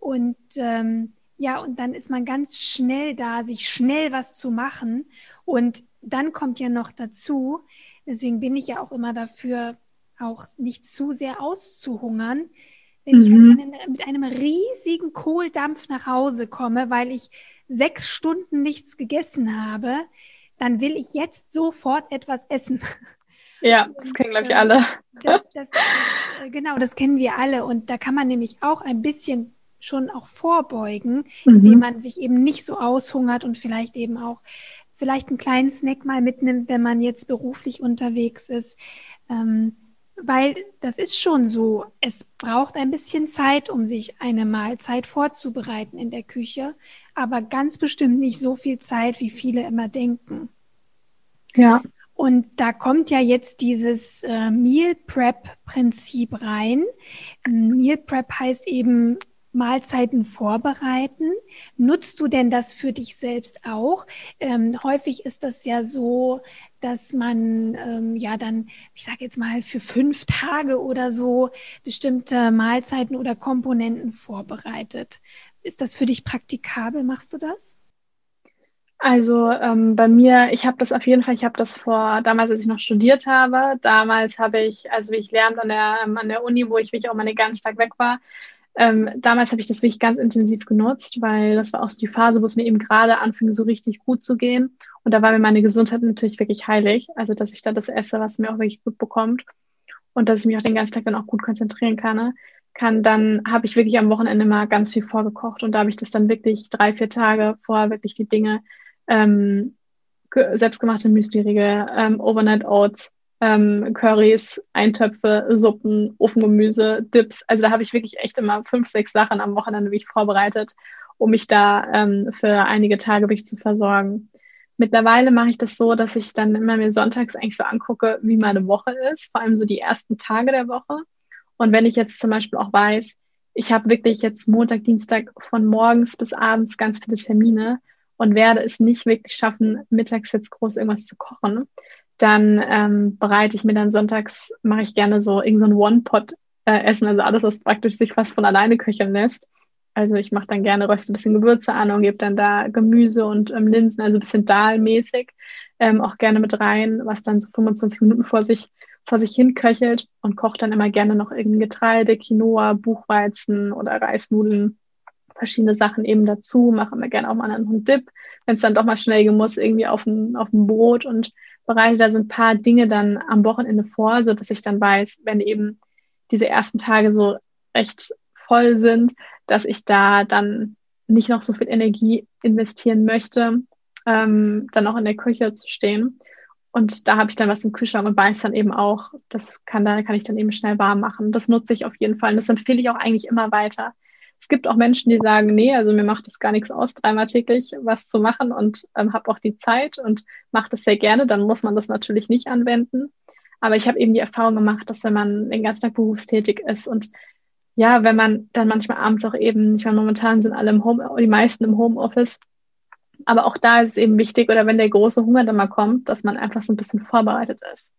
Und ähm, ja, und dann ist man ganz schnell da, sich schnell was zu machen. Und dann kommt ja noch dazu, deswegen bin ich ja auch immer dafür, auch nicht zu sehr auszuhungern wenn mhm. ich einen, mit einem riesigen Kohldampf nach Hause komme, weil ich sechs Stunden nichts gegessen habe, dann will ich jetzt sofort etwas essen. Ja, das kennen, glaube ich, alle. Das, das, das, äh, genau, das kennen wir alle. Und da kann man nämlich auch ein bisschen schon auch vorbeugen, mhm. indem man sich eben nicht so aushungert und vielleicht eben auch vielleicht einen kleinen Snack mal mitnimmt, wenn man jetzt beruflich unterwegs ist. Ähm, weil das ist schon so, es braucht ein bisschen Zeit, um sich eine Mahlzeit vorzubereiten in der Küche, aber ganz bestimmt nicht so viel Zeit, wie viele immer denken. Ja. Und da kommt ja jetzt dieses äh, Meal Prep Prinzip rein. Meal Prep heißt eben Mahlzeiten vorbereiten. Nutzt du denn das für dich selbst auch? Ähm, häufig ist das ja so, dass man ähm, ja dann, ich sage jetzt mal, für fünf Tage oder so bestimmte Mahlzeiten oder Komponenten vorbereitet. Ist das für dich praktikabel? Machst du das? Also ähm, bei mir, ich habe das auf jeden Fall, ich habe das vor, damals, als ich noch studiert habe, damals habe ich, also wie ich lernte an der, ähm, an der Uni, wo ich wirklich auch meine ganzen Tag weg war, ähm, damals habe ich das wirklich ganz intensiv genutzt, weil das war auch so die Phase, wo es mir eben gerade anfing, so richtig gut zu gehen. Und da war mir meine Gesundheit natürlich wirklich heilig. Also, dass ich da das esse, was mir auch wirklich gut bekommt. Und dass ich mich auch den ganzen Tag dann auch gut konzentrieren kann. kann dann habe ich wirklich am Wochenende mal ganz viel vorgekocht. Und da habe ich das dann wirklich drei, vier Tage vorher wirklich die Dinge ähm, selbstgemachte Müsli-Riegel, ähm, Overnight Oats, ähm, Currys, Eintöpfe, Suppen, Ofengemüse, Dips. Also da habe ich wirklich echt immer fünf, sechs Sachen am Wochenende wirklich vorbereitet, um mich da ähm, für einige Tage wirklich zu versorgen. Mittlerweile mache ich das so, dass ich dann immer mir sonntags eigentlich so angucke, wie meine Woche ist, vor allem so die ersten Tage der Woche. Und wenn ich jetzt zum Beispiel auch weiß, ich habe wirklich jetzt Montag, Dienstag von morgens bis abends ganz viele Termine und werde es nicht wirklich schaffen, mittags jetzt groß irgendwas zu kochen, dann ähm, bereite ich mir dann sonntags, mache ich gerne so irgendein so One-Pot-Essen, äh, also alles, was praktisch sich fast von alleine köcheln lässt. Also ich mache dann gerne, röste ein bisschen Gewürze an und gebe dann da Gemüse und ähm, Linsen, also ein bisschen Dahlmäßig, ähm, auch gerne mit rein, was dann so 25 Minuten vor sich, vor sich hin köchelt und koche dann immer gerne noch irgendein Getreide, Quinoa, Buchweizen oder Reisnudeln, verschiedene Sachen eben dazu, mache immer gerne auch mal einen Dip, wenn es dann doch mal schnell gehen muss, irgendwie auf ein, auf ein Brot und bereite da so ein paar Dinge dann am Wochenende vor, so dass ich dann weiß, wenn eben diese ersten Tage so recht voll sind, dass ich da dann nicht noch so viel Energie investieren möchte, ähm, dann auch in der Küche zu stehen. Und da habe ich dann was im Kühlschrank und weiß dann eben auch, das kann da kann ich dann eben schnell warm machen. Das nutze ich auf jeden Fall und das empfehle ich auch eigentlich immer weiter. Es gibt auch Menschen, die sagen, nee, also mir macht es gar nichts aus, dreimal täglich was zu machen und ähm, habe auch die Zeit und mache das sehr gerne. Dann muss man das natürlich nicht anwenden. Aber ich habe eben die Erfahrung gemacht, dass wenn man den ganzen Tag berufstätig ist und ja, wenn man dann manchmal abends auch eben, ich meine, momentan sind alle im Home, die meisten im Homeoffice, aber auch da ist es eben wichtig, oder wenn der große Hunger dann mal kommt, dass man einfach so ein bisschen vorbereitet ist.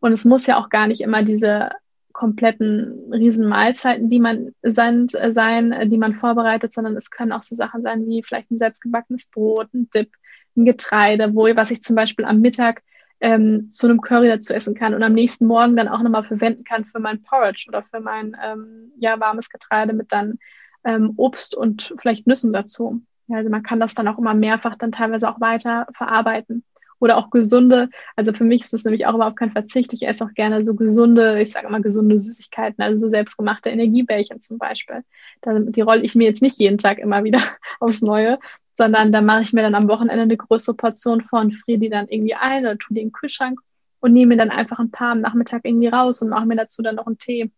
Und es muss ja auch gar nicht immer diese kompletten Riesenmahlzeiten, die man sind, äh, sein, äh, die man vorbereitet, sondern es können auch so Sachen sein wie vielleicht ein selbstgebackenes Brot, ein Dip, ein Getreide, wo was ich zum Beispiel am Mittag ähm, zu einem Curry dazu essen kann und am nächsten Morgen dann auch nochmal verwenden kann für mein Porridge oder für mein ähm, ja warmes Getreide mit dann ähm, Obst und vielleicht Nüssen dazu. Ja, also man kann das dann auch immer mehrfach dann teilweise auch weiter verarbeiten oder auch gesunde. Also für mich ist das nämlich auch überhaupt kein Verzicht. Ich esse auch gerne so gesunde, ich sage immer gesunde Süßigkeiten, also so selbstgemachte Energiebällchen zum Beispiel. Da, die rolle ich mir jetzt nicht jeden Tag immer wieder aufs Neue, sondern da mache ich mir dann am Wochenende eine größere Portion vor und friere die dann irgendwie ein oder tue die im Kühlschrank und nehme mir dann einfach ein paar am Nachmittag irgendwie raus und mache mir dazu dann noch einen Tee.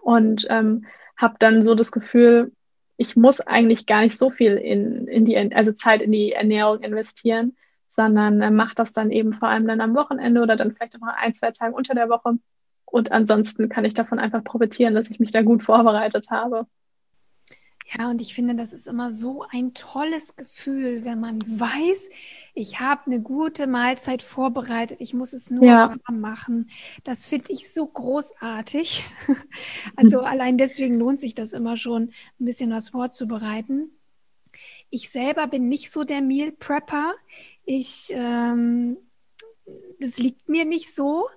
Und ähm, habe dann so das Gefühl, ich muss eigentlich gar nicht so viel in, in die, also Zeit in die Ernährung investieren, sondern äh, macht das dann eben vor allem dann am Wochenende oder dann vielleicht auch noch ein, zwei Tage unter der Woche Und ansonsten kann ich davon einfach profitieren, dass ich mich da gut vorbereitet habe. Ja, und ich finde, das ist immer so ein tolles Gefühl, wenn man weiß, ich habe eine gute Mahlzeit vorbereitet, ich muss es nur ja. warm machen. Das finde ich so großartig. Also allein deswegen lohnt sich das immer schon, ein bisschen was vorzubereiten. Ich selber bin nicht so der Meal Prepper. Ich, ähm, das liegt mir nicht so.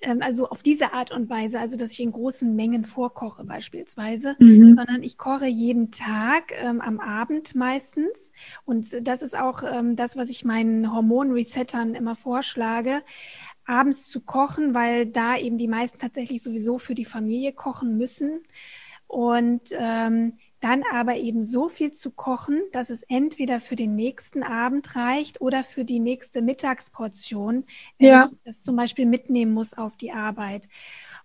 Ähm, also auf diese Art und Weise, also dass ich in großen Mengen vorkoche beispielsweise, mhm. sondern ich koche jeden Tag ähm, am Abend meistens. Und das ist auch ähm, das, was ich meinen Hormonresettern immer vorschlage abends zu kochen, weil da eben die meisten tatsächlich sowieso für die Familie kochen müssen. Und ähm, dann aber eben so viel zu kochen, dass es entweder für den nächsten Abend reicht oder für die nächste Mittagsportion, wenn ja. ich das zum Beispiel mitnehmen muss auf die Arbeit.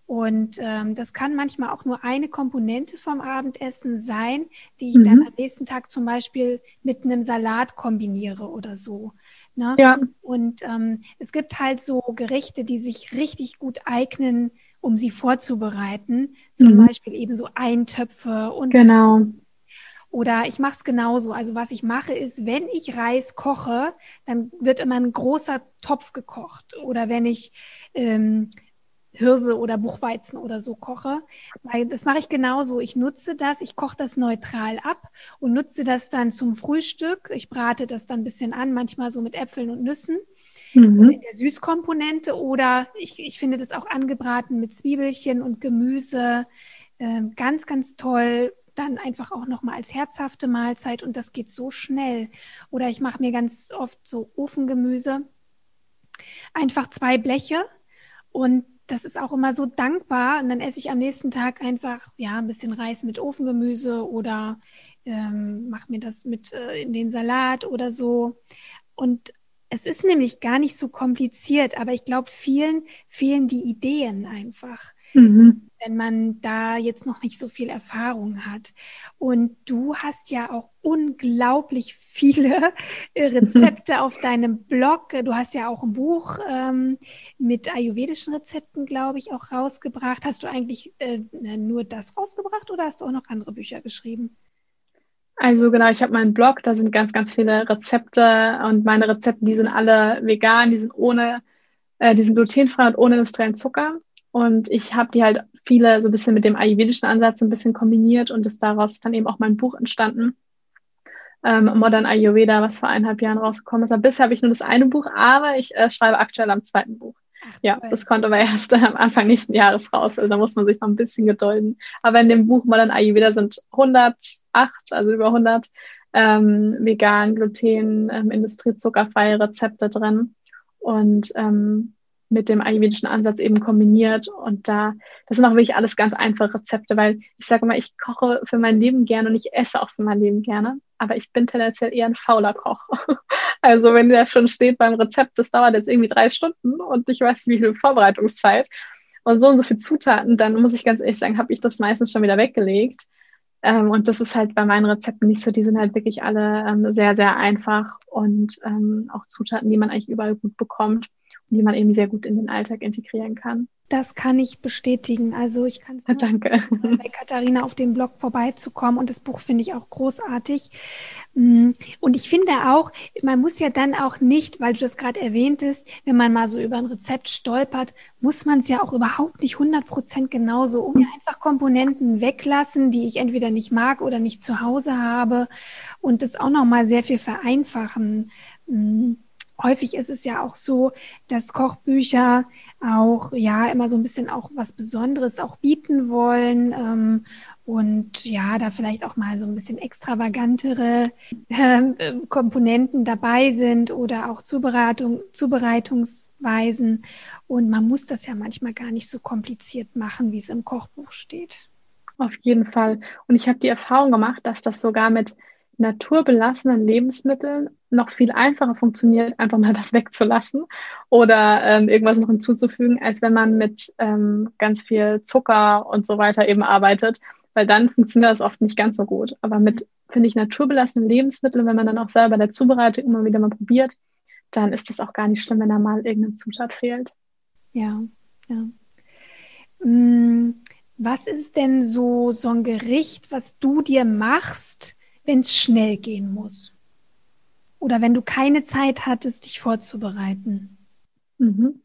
Und ähm, das kann manchmal auch nur eine Komponente vom Abendessen sein, die ich mhm. dann am nächsten Tag zum Beispiel mit einem Salat kombiniere oder so. Ne? Ja. Und ähm, es gibt halt so Gerichte, die sich richtig gut eignen um sie vorzubereiten. Zum mhm. Beispiel eben so Eintöpfe und genau. Oder ich mache es genauso. Also was ich mache ist, wenn ich Reis koche, dann wird immer ein großer Topf gekocht. Oder wenn ich ähm, Hirse oder Buchweizen oder so koche. Weil das mache ich genauso. Ich nutze das, ich koche das neutral ab und nutze das dann zum Frühstück. Ich brate das dann ein bisschen an, manchmal so mit Äpfeln und Nüssen mhm. in der Süßkomponente oder ich, ich finde das auch angebraten mit Zwiebelchen und Gemüse. Äh, ganz, ganz toll. Dann einfach auch nochmal als herzhafte Mahlzeit und das geht so schnell. Oder ich mache mir ganz oft so Ofengemüse. Einfach zwei Bleche und das ist auch immer so dankbar. Und dann esse ich am nächsten Tag einfach ja ein bisschen Reis mit Ofengemüse oder ähm, mache mir das mit äh, in den Salat oder so. Und es ist nämlich gar nicht so kompliziert, aber ich glaube, vielen fehlen die Ideen einfach, mhm. wenn man da jetzt noch nicht so viel Erfahrung hat. Und du hast ja auch unglaublich viele Rezepte auf deinem Blog. Du hast ja auch ein Buch ähm, mit ayurvedischen Rezepten, glaube ich, auch rausgebracht. Hast du eigentlich äh, nur das rausgebracht oder hast du auch noch andere Bücher geschrieben? Also genau, ich habe meinen Blog, da sind ganz, ganz viele Rezepte und meine Rezepte, die sind alle vegan, die sind ohne, äh, die sind glutenfrei und ohne industriellen Zucker. Und ich habe die halt viele so ein bisschen mit dem ayurvedischen Ansatz ein bisschen kombiniert und ist daraus ist dann eben auch mein Buch entstanden. Ähm, Modern Ayurveda, was vor eineinhalb Jahren rausgekommen ist. Aber bisher habe ich nur das eine Buch, aber ich äh, schreibe aktuell am zweiten Buch. Ach, ja, das kommt aber erst am Anfang nächsten Jahres raus. Also da muss man sich noch ein bisschen gedulden. Aber in dem Buch Modern Ayurveda sind 108, also über 100 ähm, vegan, gluten, ähm, industriezuckerfreie Rezepte drin. Und ähm, mit dem ayurvedischen Ansatz eben kombiniert. Und da, das sind auch wirklich alles ganz einfache Rezepte, weil ich sage immer, ich koche für mein Leben gerne und ich esse auch für mein Leben gerne. Aber ich bin tendenziell eher ein fauler Koch. Also wenn der schon steht beim Rezept, das dauert jetzt irgendwie drei Stunden und ich weiß nicht, wie viel Vorbereitungszeit und so und so viel Zutaten, dann muss ich ganz ehrlich sagen, habe ich das meistens schon wieder weggelegt. Ähm, und das ist halt bei meinen Rezepten nicht so. Die sind halt wirklich alle ähm, sehr, sehr einfach und ähm, auch Zutaten, die man eigentlich überall gut bekommt die man eben sehr gut in den Alltag integrieren kann. Das kann ich bestätigen. Also ich kann es nur Danke. bei Katharina auf dem Blog vorbeizukommen und das Buch finde ich auch großartig. Mm, und ich finde auch, man muss ja dann auch nicht, weil du das gerade erwähntest, wenn man mal so über ein Rezept stolpert, muss man es ja auch überhaupt nicht 100 Prozent genauso um ja einfach Komponenten weglassen, die ich entweder nicht mag oder nicht zu Hause habe und das auch nochmal sehr viel vereinfachen. Häufig ist es ja auch so, dass Kochbücher auch ja immer so ein bisschen auch was Besonderes auch bieten wollen ähm, und ja, da vielleicht auch mal so ein bisschen extravagantere äh, Komponenten dabei sind oder auch Zubereitung, Zubereitungsweisen. Und man muss das ja manchmal gar nicht so kompliziert machen, wie es im Kochbuch steht. Auf jeden Fall. Und ich habe die Erfahrung gemacht, dass das sogar mit naturbelassenen Lebensmitteln noch viel einfacher funktioniert, einfach mal das wegzulassen oder ähm, irgendwas noch hinzuzufügen, als wenn man mit ähm, ganz viel Zucker und so weiter eben arbeitet, weil dann funktioniert das oft nicht ganz so gut. Aber mit, finde ich, naturbelassenen Lebensmitteln, wenn man dann auch selber der Zubereitung immer wieder mal probiert, dann ist das auch gar nicht schlimm, wenn da mal irgendeine Zutat fehlt. Ja, ja. Was ist denn so, so ein Gericht, was du dir machst, wenn es schnell gehen muss? Oder wenn du keine Zeit hattest, dich vorzubereiten? Mhm.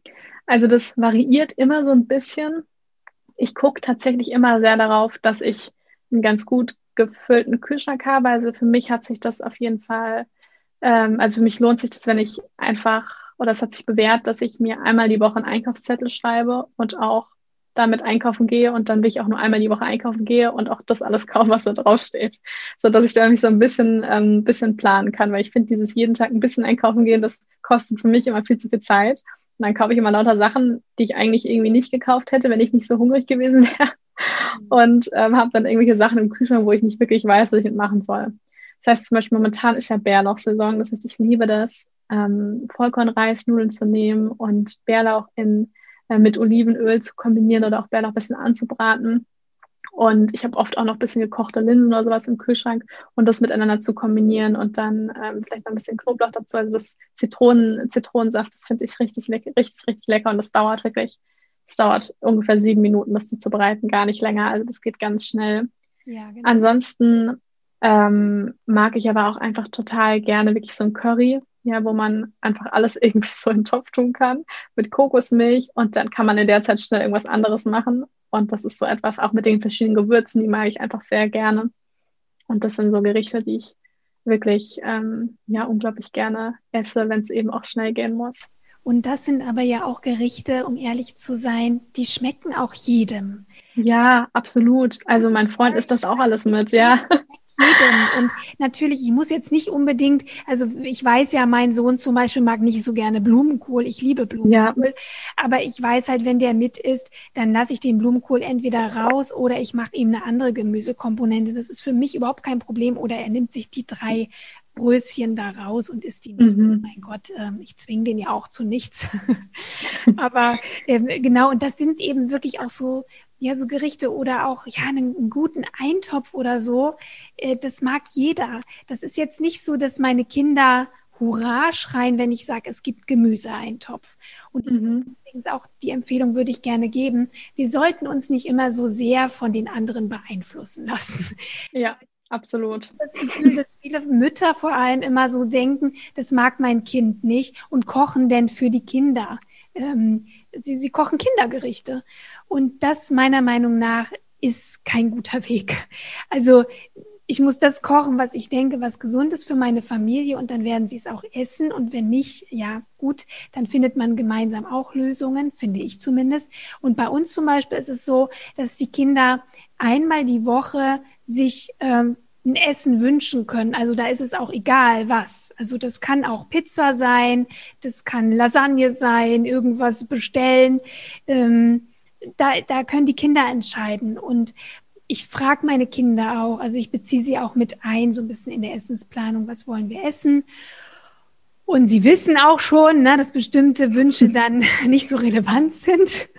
Also das variiert immer so ein bisschen. Ich gucke tatsächlich immer sehr darauf, dass ich einen ganz gut gefüllten Kühlschrank habe. Also für mich hat sich das auf jeden Fall, ähm, also für mich lohnt sich das, wenn ich einfach, oder es hat sich bewährt, dass ich mir einmal die Woche einen Einkaufszettel schreibe und auch damit einkaufen gehe und dann will ich auch nur einmal die Woche einkaufen gehe und auch das alles kaufe, was da draufsteht. So dass ich da mich so ein bisschen, ähm, bisschen planen kann, weil ich finde, dieses jeden Tag ein bisschen einkaufen gehen, das kostet für mich immer viel zu viel Zeit. Und dann kaufe ich immer lauter Sachen, die ich eigentlich irgendwie nicht gekauft hätte, wenn ich nicht so hungrig gewesen wäre. Und ähm, habe dann irgendwelche Sachen im Kühlschrank, wo ich nicht wirklich weiß, was ich mitmachen soll. Das heißt zum Beispiel, momentan ist ja Bärlauchsaison. Das heißt, ich liebe das, ähm, Vollkornreisnudeln zu nehmen und Bärlauch in, äh, mit Olivenöl zu kombinieren oder auch Bärlauch ein bisschen anzubraten. Und ich habe oft auch noch ein bisschen gekochte Linsen oder sowas im Kühlschrank und das miteinander zu kombinieren und dann ähm, vielleicht noch ein bisschen Knoblauch dazu. Also das Zitronen, Zitronensaft, das finde ich richtig, richtig, richtig lecker und das dauert wirklich, es dauert ungefähr sieben Minuten, das zu bereiten, gar nicht länger. Also das geht ganz schnell. Ja, genau. Ansonsten ähm, mag ich aber auch einfach total gerne wirklich so ein Curry, ja, wo man einfach alles irgendwie so in den Topf tun kann mit Kokosmilch und dann kann man in der Zeit schnell irgendwas anderes machen und das ist so etwas auch mit den verschiedenen Gewürzen, die mag ich einfach sehr gerne. Und das sind so Gerichte, die ich wirklich ähm, ja unglaublich gerne esse, wenn es eben auch schnell gehen muss. Und das sind aber ja auch Gerichte, um ehrlich zu sein, die schmecken auch jedem. Ja, absolut. Also mein Freund isst das auch alles mit, ja jedem. Und natürlich, ich muss jetzt nicht unbedingt, also ich weiß ja, mein Sohn zum Beispiel mag nicht so gerne Blumenkohl. Ich liebe Blumenkohl. Ja. Aber ich weiß halt, wenn der mit ist, dann lasse ich den Blumenkohl entweder raus oder ich mache ihm eine andere Gemüsekomponente. Das ist für mich überhaupt kein Problem. Oder er nimmt sich die drei Bröschen da raus und isst die nicht. Mhm. Mein Gott, äh, ich zwinge den ja auch zu nichts. Aber äh, genau, und das sind eben wirklich auch so ja, so Gerichte oder auch ja einen, einen guten Eintopf oder so, äh, das mag jeder. Das ist jetzt nicht so, dass meine Kinder Hurra schreien, wenn ich sage, es gibt Gemüseeintopf. Und mhm. übrigens auch die Empfehlung würde ich gerne geben, wir sollten uns nicht immer so sehr von den anderen beeinflussen lassen. Ja. Absolut. Das Gefühl, dass viele Mütter vor allem immer so denken, das mag mein Kind nicht und kochen denn für die Kinder. Ähm, sie, sie kochen Kindergerichte. Und das meiner Meinung nach ist kein guter Weg. Also ich muss das kochen, was ich denke, was gesund ist für meine Familie und dann werden sie es auch essen. Und wenn nicht, ja gut, dann findet man gemeinsam auch Lösungen, finde ich zumindest. Und bei uns zum Beispiel ist es so, dass die Kinder einmal die Woche sich ähm, ein Essen wünschen können. Also da ist es auch egal, was. Also das kann auch Pizza sein, das kann Lasagne sein, irgendwas bestellen. Ähm, da, da können die Kinder entscheiden. Und ich frage meine Kinder auch, also ich beziehe sie auch mit ein, so ein bisschen in der Essensplanung, was wollen wir essen. Und sie wissen auch schon, ne, dass bestimmte Wünsche dann nicht so relevant sind.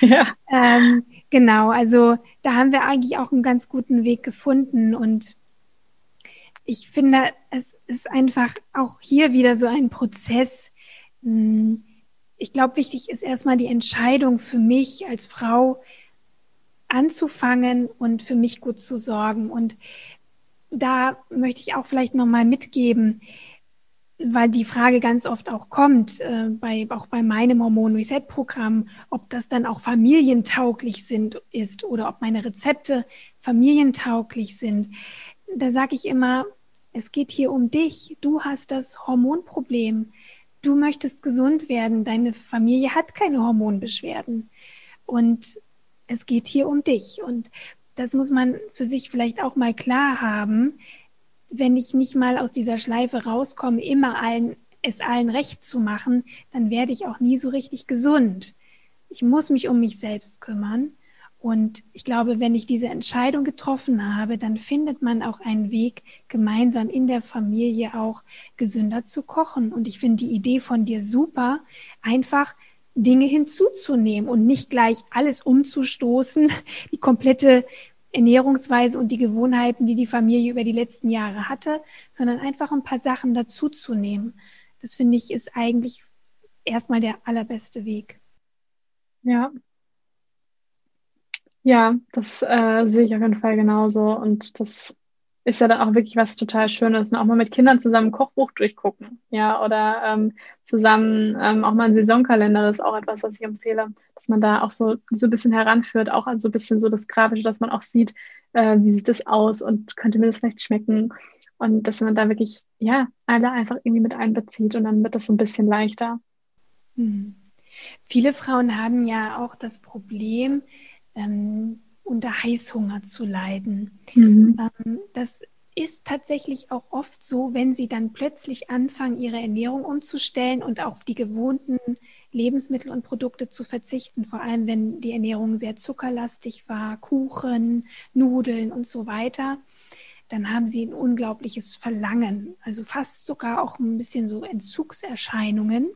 Ja. Ähm, genau, also da haben wir eigentlich auch einen ganz guten Weg gefunden. Und ich finde, es ist einfach auch hier wieder so ein Prozess, hm, ich glaube, wichtig ist erstmal die Entscheidung für mich als Frau anzufangen und für mich gut zu sorgen. Und da möchte ich auch vielleicht nochmal mitgeben, weil die Frage ganz oft auch kommt, äh, bei, auch bei meinem Hormon Reset Programm, ob das dann auch familientauglich sind, ist oder ob meine Rezepte familientauglich sind. Da sage ich immer, es geht hier um dich. Du hast das Hormonproblem. Du möchtest gesund werden, deine Familie hat keine Hormonbeschwerden. Und es geht hier um dich. Und das muss man für sich vielleicht auch mal klar haben, wenn ich nicht mal aus dieser Schleife rauskomme, immer allen es allen recht zu machen, dann werde ich auch nie so richtig gesund. Ich muss mich um mich selbst kümmern und ich glaube, wenn ich diese Entscheidung getroffen habe, dann findet man auch einen Weg, gemeinsam in der Familie auch gesünder zu kochen. Und ich finde die Idee von dir super, einfach Dinge hinzuzunehmen und nicht gleich alles umzustoßen, die komplette Ernährungsweise und die Gewohnheiten, die die Familie über die letzten Jahre hatte, sondern einfach ein paar Sachen dazuzunehmen. Das finde ich ist eigentlich erstmal der allerbeste Weg. Ja, Ja, das äh, sehe ich auf jeden Fall genauso. Und das ist ja dann auch wirklich was total Schönes. Und auch mal mit Kindern zusammen ein Kochbuch durchgucken. Ja, oder ähm, zusammen ähm, auch mal einen Saisonkalender. Das ist auch etwas, was ich empfehle, dass man da auch so, so ein bisschen heranführt. Auch also ein bisschen so das Grafische, dass man auch sieht, äh, wie sieht das aus und könnte mir das vielleicht schmecken. Und dass man da wirklich, ja, alle einfach irgendwie mit einbezieht und dann wird das so ein bisschen leichter. Hm. Viele Frauen haben ja auch das Problem, ähm, unter Heißhunger zu leiden. Mhm. Ähm, das ist tatsächlich auch oft so, wenn sie dann plötzlich anfangen, ihre Ernährung umzustellen und auf die gewohnten Lebensmittel und Produkte zu verzichten, vor allem wenn die Ernährung sehr zuckerlastig war, Kuchen, Nudeln und so weiter, dann haben sie ein unglaubliches Verlangen, also fast sogar auch ein bisschen so Entzugserscheinungen.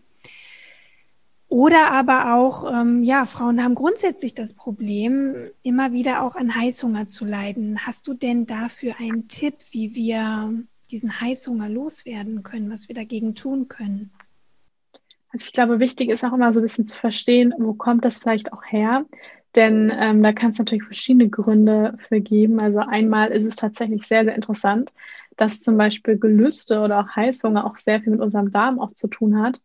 Oder aber auch, ähm, ja, Frauen haben grundsätzlich das Problem, immer wieder auch an Heißhunger zu leiden. Hast du denn dafür einen Tipp, wie wir diesen Heißhunger loswerden können, was wir dagegen tun können? Also ich glaube, wichtig ist auch immer so ein bisschen zu verstehen, wo kommt das vielleicht auch her? Denn ähm, da kann es natürlich verschiedene Gründe für geben. Also einmal ist es tatsächlich sehr, sehr interessant, dass zum Beispiel Gelüste oder auch Heißhunger auch sehr viel mit unserem Darm auch zu tun hat.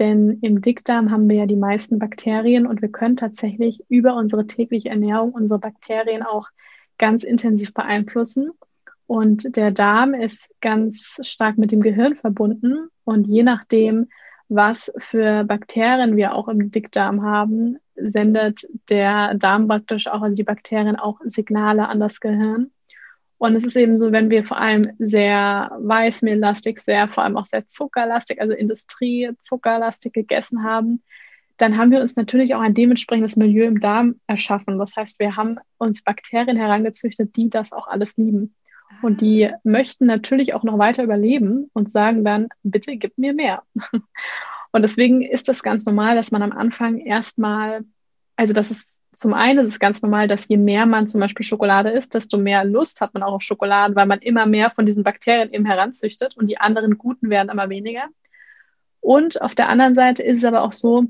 Denn im Dickdarm haben wir ja die meisten Bakterien und wir können tatsächlich über unsere tägliche Ernährung unsere Bakterien auch ganz intensiv beeinflussen. Und der Darm ist ganz stark mit dem Gehirn verbunden. Und je nachdem, was für Bakterien wir auch im Dickdarm haben, sendet der Darm praktisch auch, also die Bakterien auch Signale an das Gehirn. Und es ist eben so, wenn wir vor allem sehr weißmehllastig, sehr vor allem auch sehr zuckerlastig, also Industrie zuckerlastig gegessen haben, dann haben wir uns natürlich auch ein dementsprechendes Milieu im Darm erschaffen. Das heißt, wir haben uns Bakterien herangezüchtet, die das auch alles lieben. Und die ah. möchten natürlich auch noch weiter überleben und sagen dann, bitte gib mir mehr. Und deswegen ist das ganz normal, dass man am Anfang erstmal, also das ist zum einen ist es ganz normal, dass je mehr man zum Beispiel Schokolade isst, desto mehr Lust hat man auch auf Schokolade, weil man immer mehr von diesen Bakterien eben heranzüchtet und die anderen guten werden immer weniger. Und auf der anderen Seite ist es aber auch so,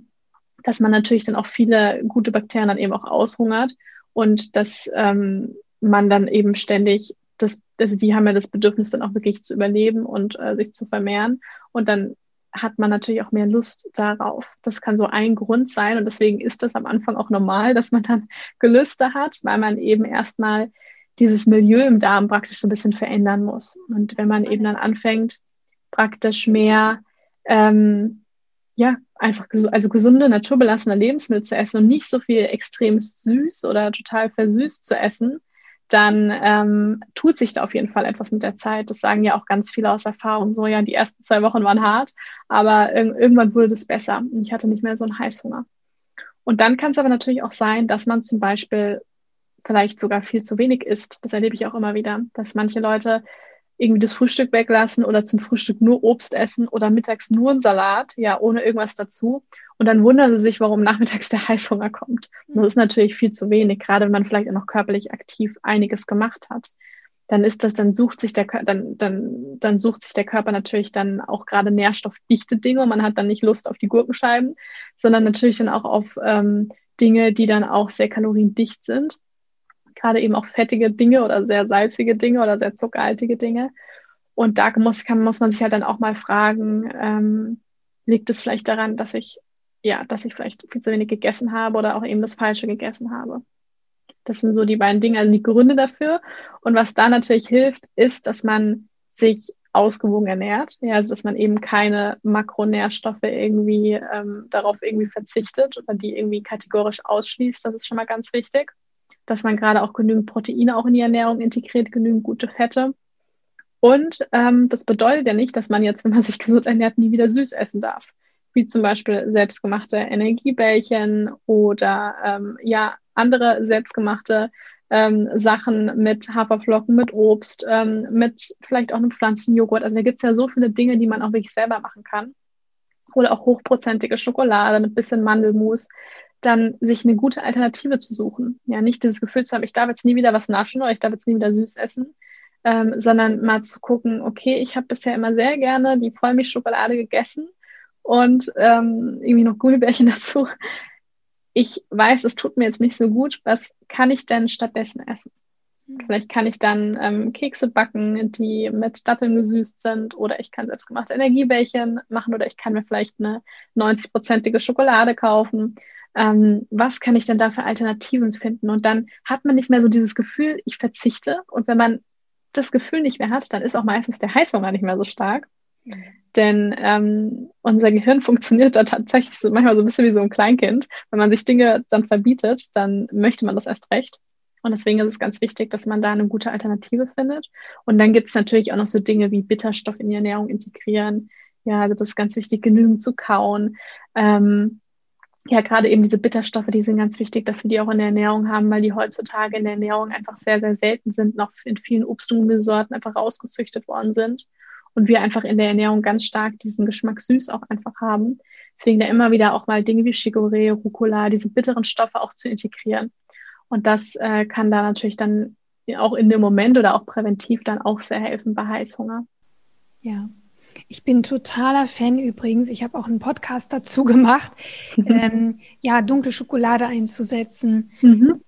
dass man natürlich dann auch viele gute Bakterien dann eben auch aushungert und dass ähm, man dann eben ständig das, also die haben ja das Bedürfnis dann auch wirklich zu überleben und äh, sich zu vermehren und dann hat man natürlich auch mehr Lust darauf. Das kann so ein Grund sein und deswegen ist das am Anfang auch normal, dass man dann Gelüste hat, weil man eben erstmal dieses Milieu im Darm praktisch so ein bisschen verändern muss. Und wenn man eben dann anfängt, praktisch mehr, ähm, ja, einfach also gesunde, naturbelassene Lebensmittel zu essen und nicht so viel extrem süß oder total versüßt zu essen, dann ähm, tut sich da auf jeden Fall etwas mit der Zeit. Das sagen ja auch ganz viele aus Erfahrung. So, ja, die ersten zwei Wochen waren hart, aber ir irgendwann wurde das besser und ich hatte nicht mehr so einen Heißhunger. Und dann kann es aber natürlich auch sein, dass man zum Beispiel vielleicht sogar viel zu wenig isst. Das erlebe ich auch immer wieder, dass manche Leute irgendwie das Frühstück weglassen oder zum Frühstück nur Obst essen oder mittags nur einen Salat, ja, ohne irgendwas dazu. Und dann wundern sie sich, warum nachmittags der Heißhunger kommt. Und das ist natürlich viel zu wenig, gerade wenn man vielleicht auch noch körperlich aktiv einiges gemacht hat. Dann ist das, dann sucht sich der dann, dann, dann sucht sich der Körper natürlich dann auch gerade nährstoffdichte Dinge. Man hat dann nicht Lust auf die Gurkenscheiben, sondern natürlich dann auch auf ähm, Dinge, die dann auch sehr kaloriendicht sind gerade eben auch fettige Dinge oder sehr salzige Dinge oder sehr zuckerhaltige Dinge. Und da muss, kann, muss man sich halt dann auch mal fragen, ähm, liegt es vielleicht daran, dass ich, ja, dass ich vielleicht viel zu wenig gegessen habe oder auch eben das Falsche gegessen habe. Das sind so die beiden Dinge, also die Gründe dafür. Und was da natürlich hilft, ist, dass man sich ausgewogen ernährt. Ja, also dass man eben keine Makronährstoffe irgendwie ähm, darauf irgendwie verzichtet oder die irgendwie kategorisch ausschließt. Das ist schon mal ganz wichtig dass man gerade auch genügend Proteine auch in die Ernährung integriert, genügend gute Fette. Und ähm, das bedeutet ja nicht, dass man jetzt, wenn man sich gesund ernährt, nie wieder süß essen darf. Wie zum Beispiel selbstgemachte Energiebällchen oder ähm, ja andere selbstgemachte ähm, Sachen mit Haferflocken, mit Obst, ähm, mit vielleicht auch einem Pflanzenjoghurt. Also da gibt's ja so viele Dinge, die man auch wirklich selber machen kann. Oder auch hochprozentige Schokolade mit bisschen Mandelmus dann sich eine gute Alternative zu suchen. Ja, nicht dieses Gefühl zu haben, ich darf jetzt nie wieder was naschen oder ich darf jetzt nie wieder süß essen, ähm, sondern mal zu gucken, okay, ich habe bisher immer sehr gerne die Vollmilchschokolade gegessen und ähm, irgendwie noch Gummibärchen dazu. ich weiß, es tut mir jetzt nicht so gut, was kann ich denn stattdessen essen? Mhm. Vielleicht kann ich dann ähm, Kekse backen, die mit Datteln gesüßt sind, oder ich kann selbstgemachte Energiebällchen machen, oder ich kann mir vielleicht eine 90-prozentige Schokolade kaufen. Ähm, was kann ich denn da für Alternativen finden? Und dann hat man nicht mehr so dieses Gefühl, ich verzichte. Und wenn man das Gefühl nicht mehr hat, dann ist auch meistens der Heißhunger nicht mehr so stark. Denn ähm, unser Gehirn funktioniert da tatsächlich so, manchmal so ein bisschen wie so ein Kleinkind. Wenn man sich Dinge dann verbietet, dann möchte man das erst recht. Und deswegen ist es ganz wichtig, dass man da eine gute Alternative findet. Und dann gibt es natürlich auch noch so Dinge wie Bitterstoff in die Ernährung integrieren. Ja, also das ist ganz wichtig, genügend zu kauen. Ähm, ja, gerade eben diese Bitterstoffe, die sind ganz wichtig, dass wir die auch in der Ernährung haben, weil die heutzutage in der Ernährung einfach sehr, sehr selten sind, noch in vielen Obst- und Gemüsesorten einfach rausgezüchtet worden sind. Und wir einfach in der Ernährung ganz stark diesen Geschmack süß auch einfach haben. Deswegen da immer wieder auch mal Dinge wie Chicorée, Rucola, diese bitteren Stoffe auch zu integrieren. Und das äh, kann da natürlich dann auch in dem Moment oder auch präventiv dann auch sehr helfen bei Heißhunger. Ja, ich bin totaler Fan übrigens. Ich habe auch einen Podcast dazu gemacht, ähm, ja, dunkle Schokolade einzusetzen. Mhm.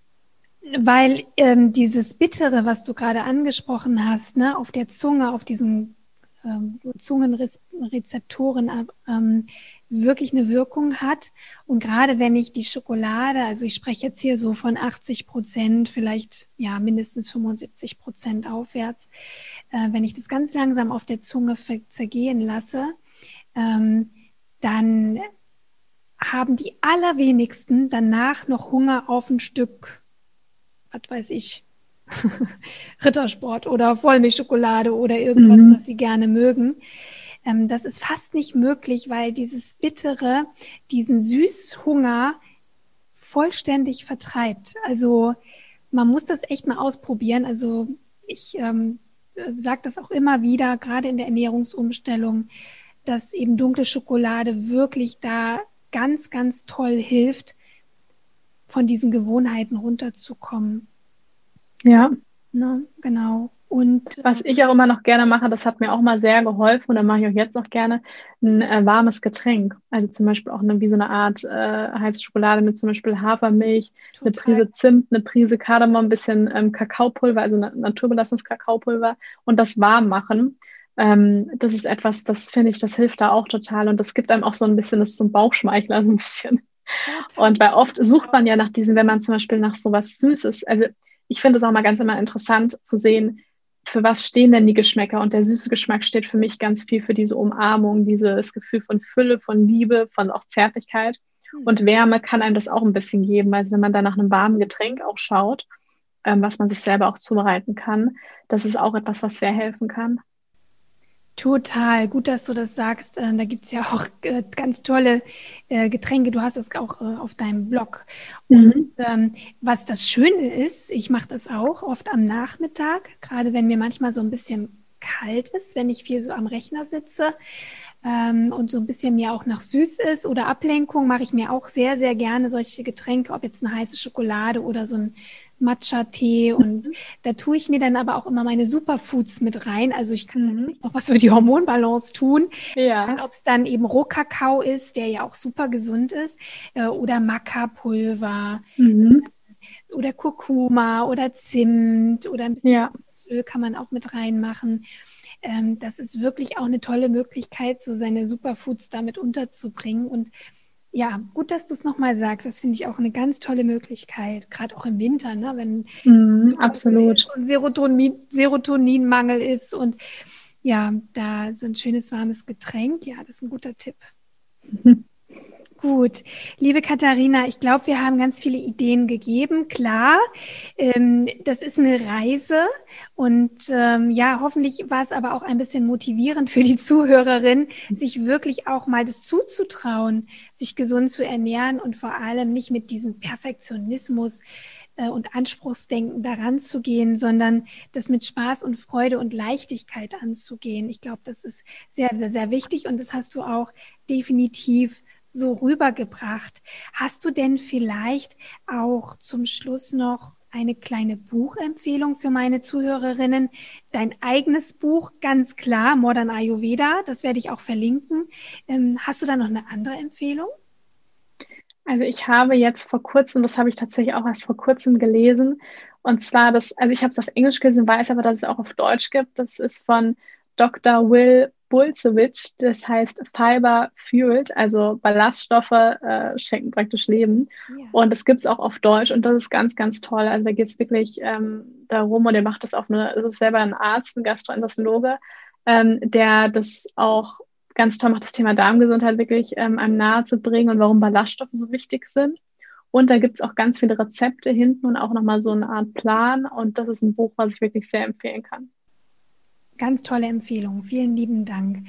Weil ähm, dieses Bittere, was du gerade angesprochen hast, ne, auf der Zunge, auf diesen ähm, Zungenrezeptoren ähm, wirklich eine Wirkung hat. Und gerade wenn ich die Schokolade, also ich spreche jetzt hier so von 80 Prozent, vielleicht ja mindestens 75 Prozent aufwärts, äh, wenn ich das ganz langsam auf der Zunge zergehen lasse, ähm, dann haben die allerwenigsten danach noch Hunger auf ein Stück, was weiß ich, Rittersport oder Vollmilchschokolade oder irgendwas, mhm. was sie gerne mögen. Ähm, das ist fast nicht möglich, weil dieses Bittere diesen Süßhunger vollständig vertreibt. Also man muss das echt mal ausprobieren. Also ich ähm, sage das auch immer wieder, gerade in der Ernährungsumstellung, dass eben dunkle Schokolade wirklich da ganz, ganz toll hilft, von diesen Gewohnheiten runterzukommen. Ja. Ne, genau. Und was ich auch immer noch gerne mache, das hat mir auch mal sehr geholfen und dann mache ich auch jetzt noch gerne ein äh, warmes Getränk. Also zum Beispiel auch eine, wie so eine Art äh, heiße Schokolade mit zum Beispiel Hafermilch, Total. eine Prise Zimt, eine Prise Kardamom, ein bisschen ähm, Kakaopulver, also na naturbelassenes Kakaopulver und das warm machen. Ähm, das ist etwas, das finde ich, das hilft da auch total und das gibt einem auch so ein bisschen, das ist so ein Bauchschmeichler so ein bisschen. Und weil oft sucht man ja nach diesen, wenn man zum Beispiel nach sowas Süßes, also ich finde es auch mal ganz immer interessant zu sehen, für was stehen denn die Geschmäcker? Und der süße Geschmack steht für mich ganz viel für diese Umarmung, dieses Gefühl von Fülle, von Liebe, von auch Zärtlichkeit. Hm. Und Wärme kann einem das auch ein bisschen geben. Also wenn man da nach einem warmen Getränk auch schaut, ähm, was man sich selber auch zubereiten kann, das ist auch etwas, was sehr helfen kann. Total, gut, dass du das sagst. Äh, da gibt's ja auch äh, ganz tolle äh, Getränke. Du hast es auch auf deinem Blog. Und mhm. ähm, was das Schöne ist, ich mache das auch oft am Nachmittag, gerade wenn mir manchmal so ein bisschen kalt ist, wenn ich viel so am Rechner sitze ähm, und so ein bisschen mir auch nach süß ist oder Ablenkung, mache ich mir auch sehr, sehr gerne solche Getränke, ob jetzt eine heiße Schokolade oder so ein Matcha-Tee und mhm. da tue ich mir dann aber auch immer meine Superfoods mit rein. Also ich kann mhm. noch was für die Hormonbalance tun. Ja. Ob es dann eben Rohkakao ist, der ja auch super gesund ist, äh, oder Maca-Pulver. Mhm. Oder Kurkuma oder Zimt oder ein bisschen ja. Öl kann man auch mit reinmachen. Ähm, das ist wirklich auch eine tolle Möglichkeit, so seine Superfoods damit unterzubringen. Und ja, gut, dass du es nochmal sagst. Das finde ich auch eine ganz tolle Möglichkeit, gerade auch im Winter, ne? wenn mm, absolut. so ein Serotonin, Serotoninmangel ist und ja, da so ein schönes warmes Getränk, ja, das ist ein guter Tipp. Gut, liebe Katharina, ich glaube, wir haben ganz viele Ideen gegeben. Klar, ähm, das ist eine Reise und ähm, ja, hoffentlich war es aber auch ein bisschen motivierend für die Zuhörerin, sich wirklich auch mal das zuzutrauen, sich gesund zu ernähren und vor allem nicht mit diesem Perfektionismus äh, und Anspruchsdenken daran zu gehen, sondern das mit Spaß und Freude und Leichtigkeit anzugehen. Ich glaube, das ist sehr, sehr, sehr wichtig und das hast du auch definitiv so rübergebracht. Hast du denn vielleicht auch zum Schluss noch eine kleine Buchempfehlung für meine Zuhörerinnen? Dein eigenes Buch, ganz klar, Modern Ayurveda, das werde ich auch verlinken. Ähm, hast du da noch eine andere Empfehlung? Also ich habe jetzt vor kurzem, das habe ich tatsächlich auch erst vor kurzem gelesen, und zwar das, also ich habe es auf Englisch gelesen, weiß aber, dass es auch auf Deutsch gibt. Das ist von Dr. Will Bulzewitsch, das heißt Fiber Fueled, also Ballaststoffe äh, schenken praktisch Leben. Ja. Und das gibt es auch auf Deutsch und das ist ganz, ganz toll. Also da geht es wirklich ähm, darum und er macht das auf eine, das ist selber ein Arzt, ein Gastroenterologe, ähm, der das auch ganz toll macht, das Thema Darmgesundheit wirklich ähm, einem nahe zu bringen und warum Ballaststoffe so wichtig sind. Und da gibt es auch ganz viele Rezepte hinten und auch nochmal so eine Art Plan. Und das ist ein Buch, was ich wirklich sehr empfehlen kann. Ganz tolle Empfehlung. Vielen lieben Dank.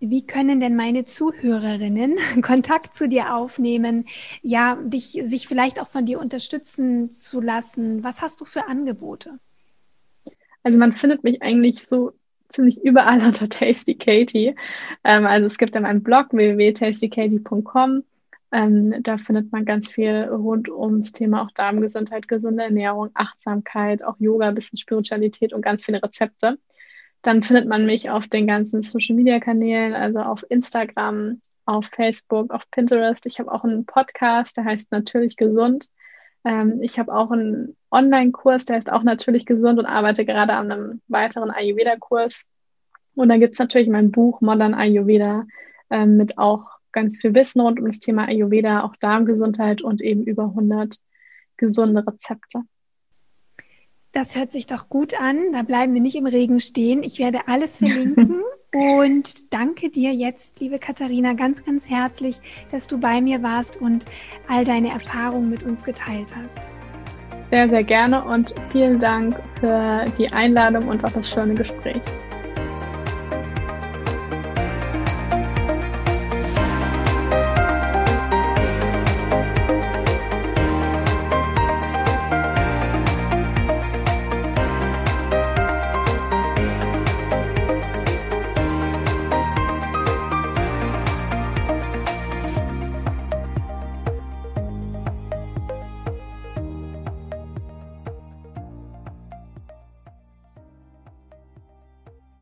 Wie können denn meine Zuhörerinnen Kontakt zu dir aufnehmen? Ja, dich, sich vielleicht auch von dir unterstützen zu lassen. Was hast du für Angebote? Also man findet mich eigentlich so ziemlich überall unter Tasty Katie. Ähm, also es gibt ja meinen Blog www.tastykatie.com. Ähm, da findet man ganz viel rund ums Thema auch Darmgesundheit, gesunde Ernährung, Achtsamkeit, auch Yoga, ein bisschen Spiritualität und ganz viele Rezepte. Dann findet man mich auf den ganzen Social Media Kanälen, also auf Instagram, auf Facebook, auf Pinterest. Ich habe auch einen Podcast, der heißt Natürlich Gesund. Ähm, ich habe auch einen Online-Kurs, der heißt auch Natürlich Gesund und arbeite gerade an einem weiteren Ayurveda-Kurs. Und dann gibt es natürlich mein Buch Modern Ayurveda ähm, mit auch ganz viel Wissen rund um das Thema Ayurveda, auch Darmgesundheit und eben über 100 gesunde Rezepte. Das hört sich doch gut an. Da bleiben wir nicht im Regen stehen. Ich werde alles verlinken. und danke dir jetzt, liebe Katharina, ganz, ganz herzlich, dass du bei mir warst und all deine Erfahrungen mit uns geteilt hast. Sehr, sehr gerne und vielen Dank für die Einladung und auch das schöne Gespräch.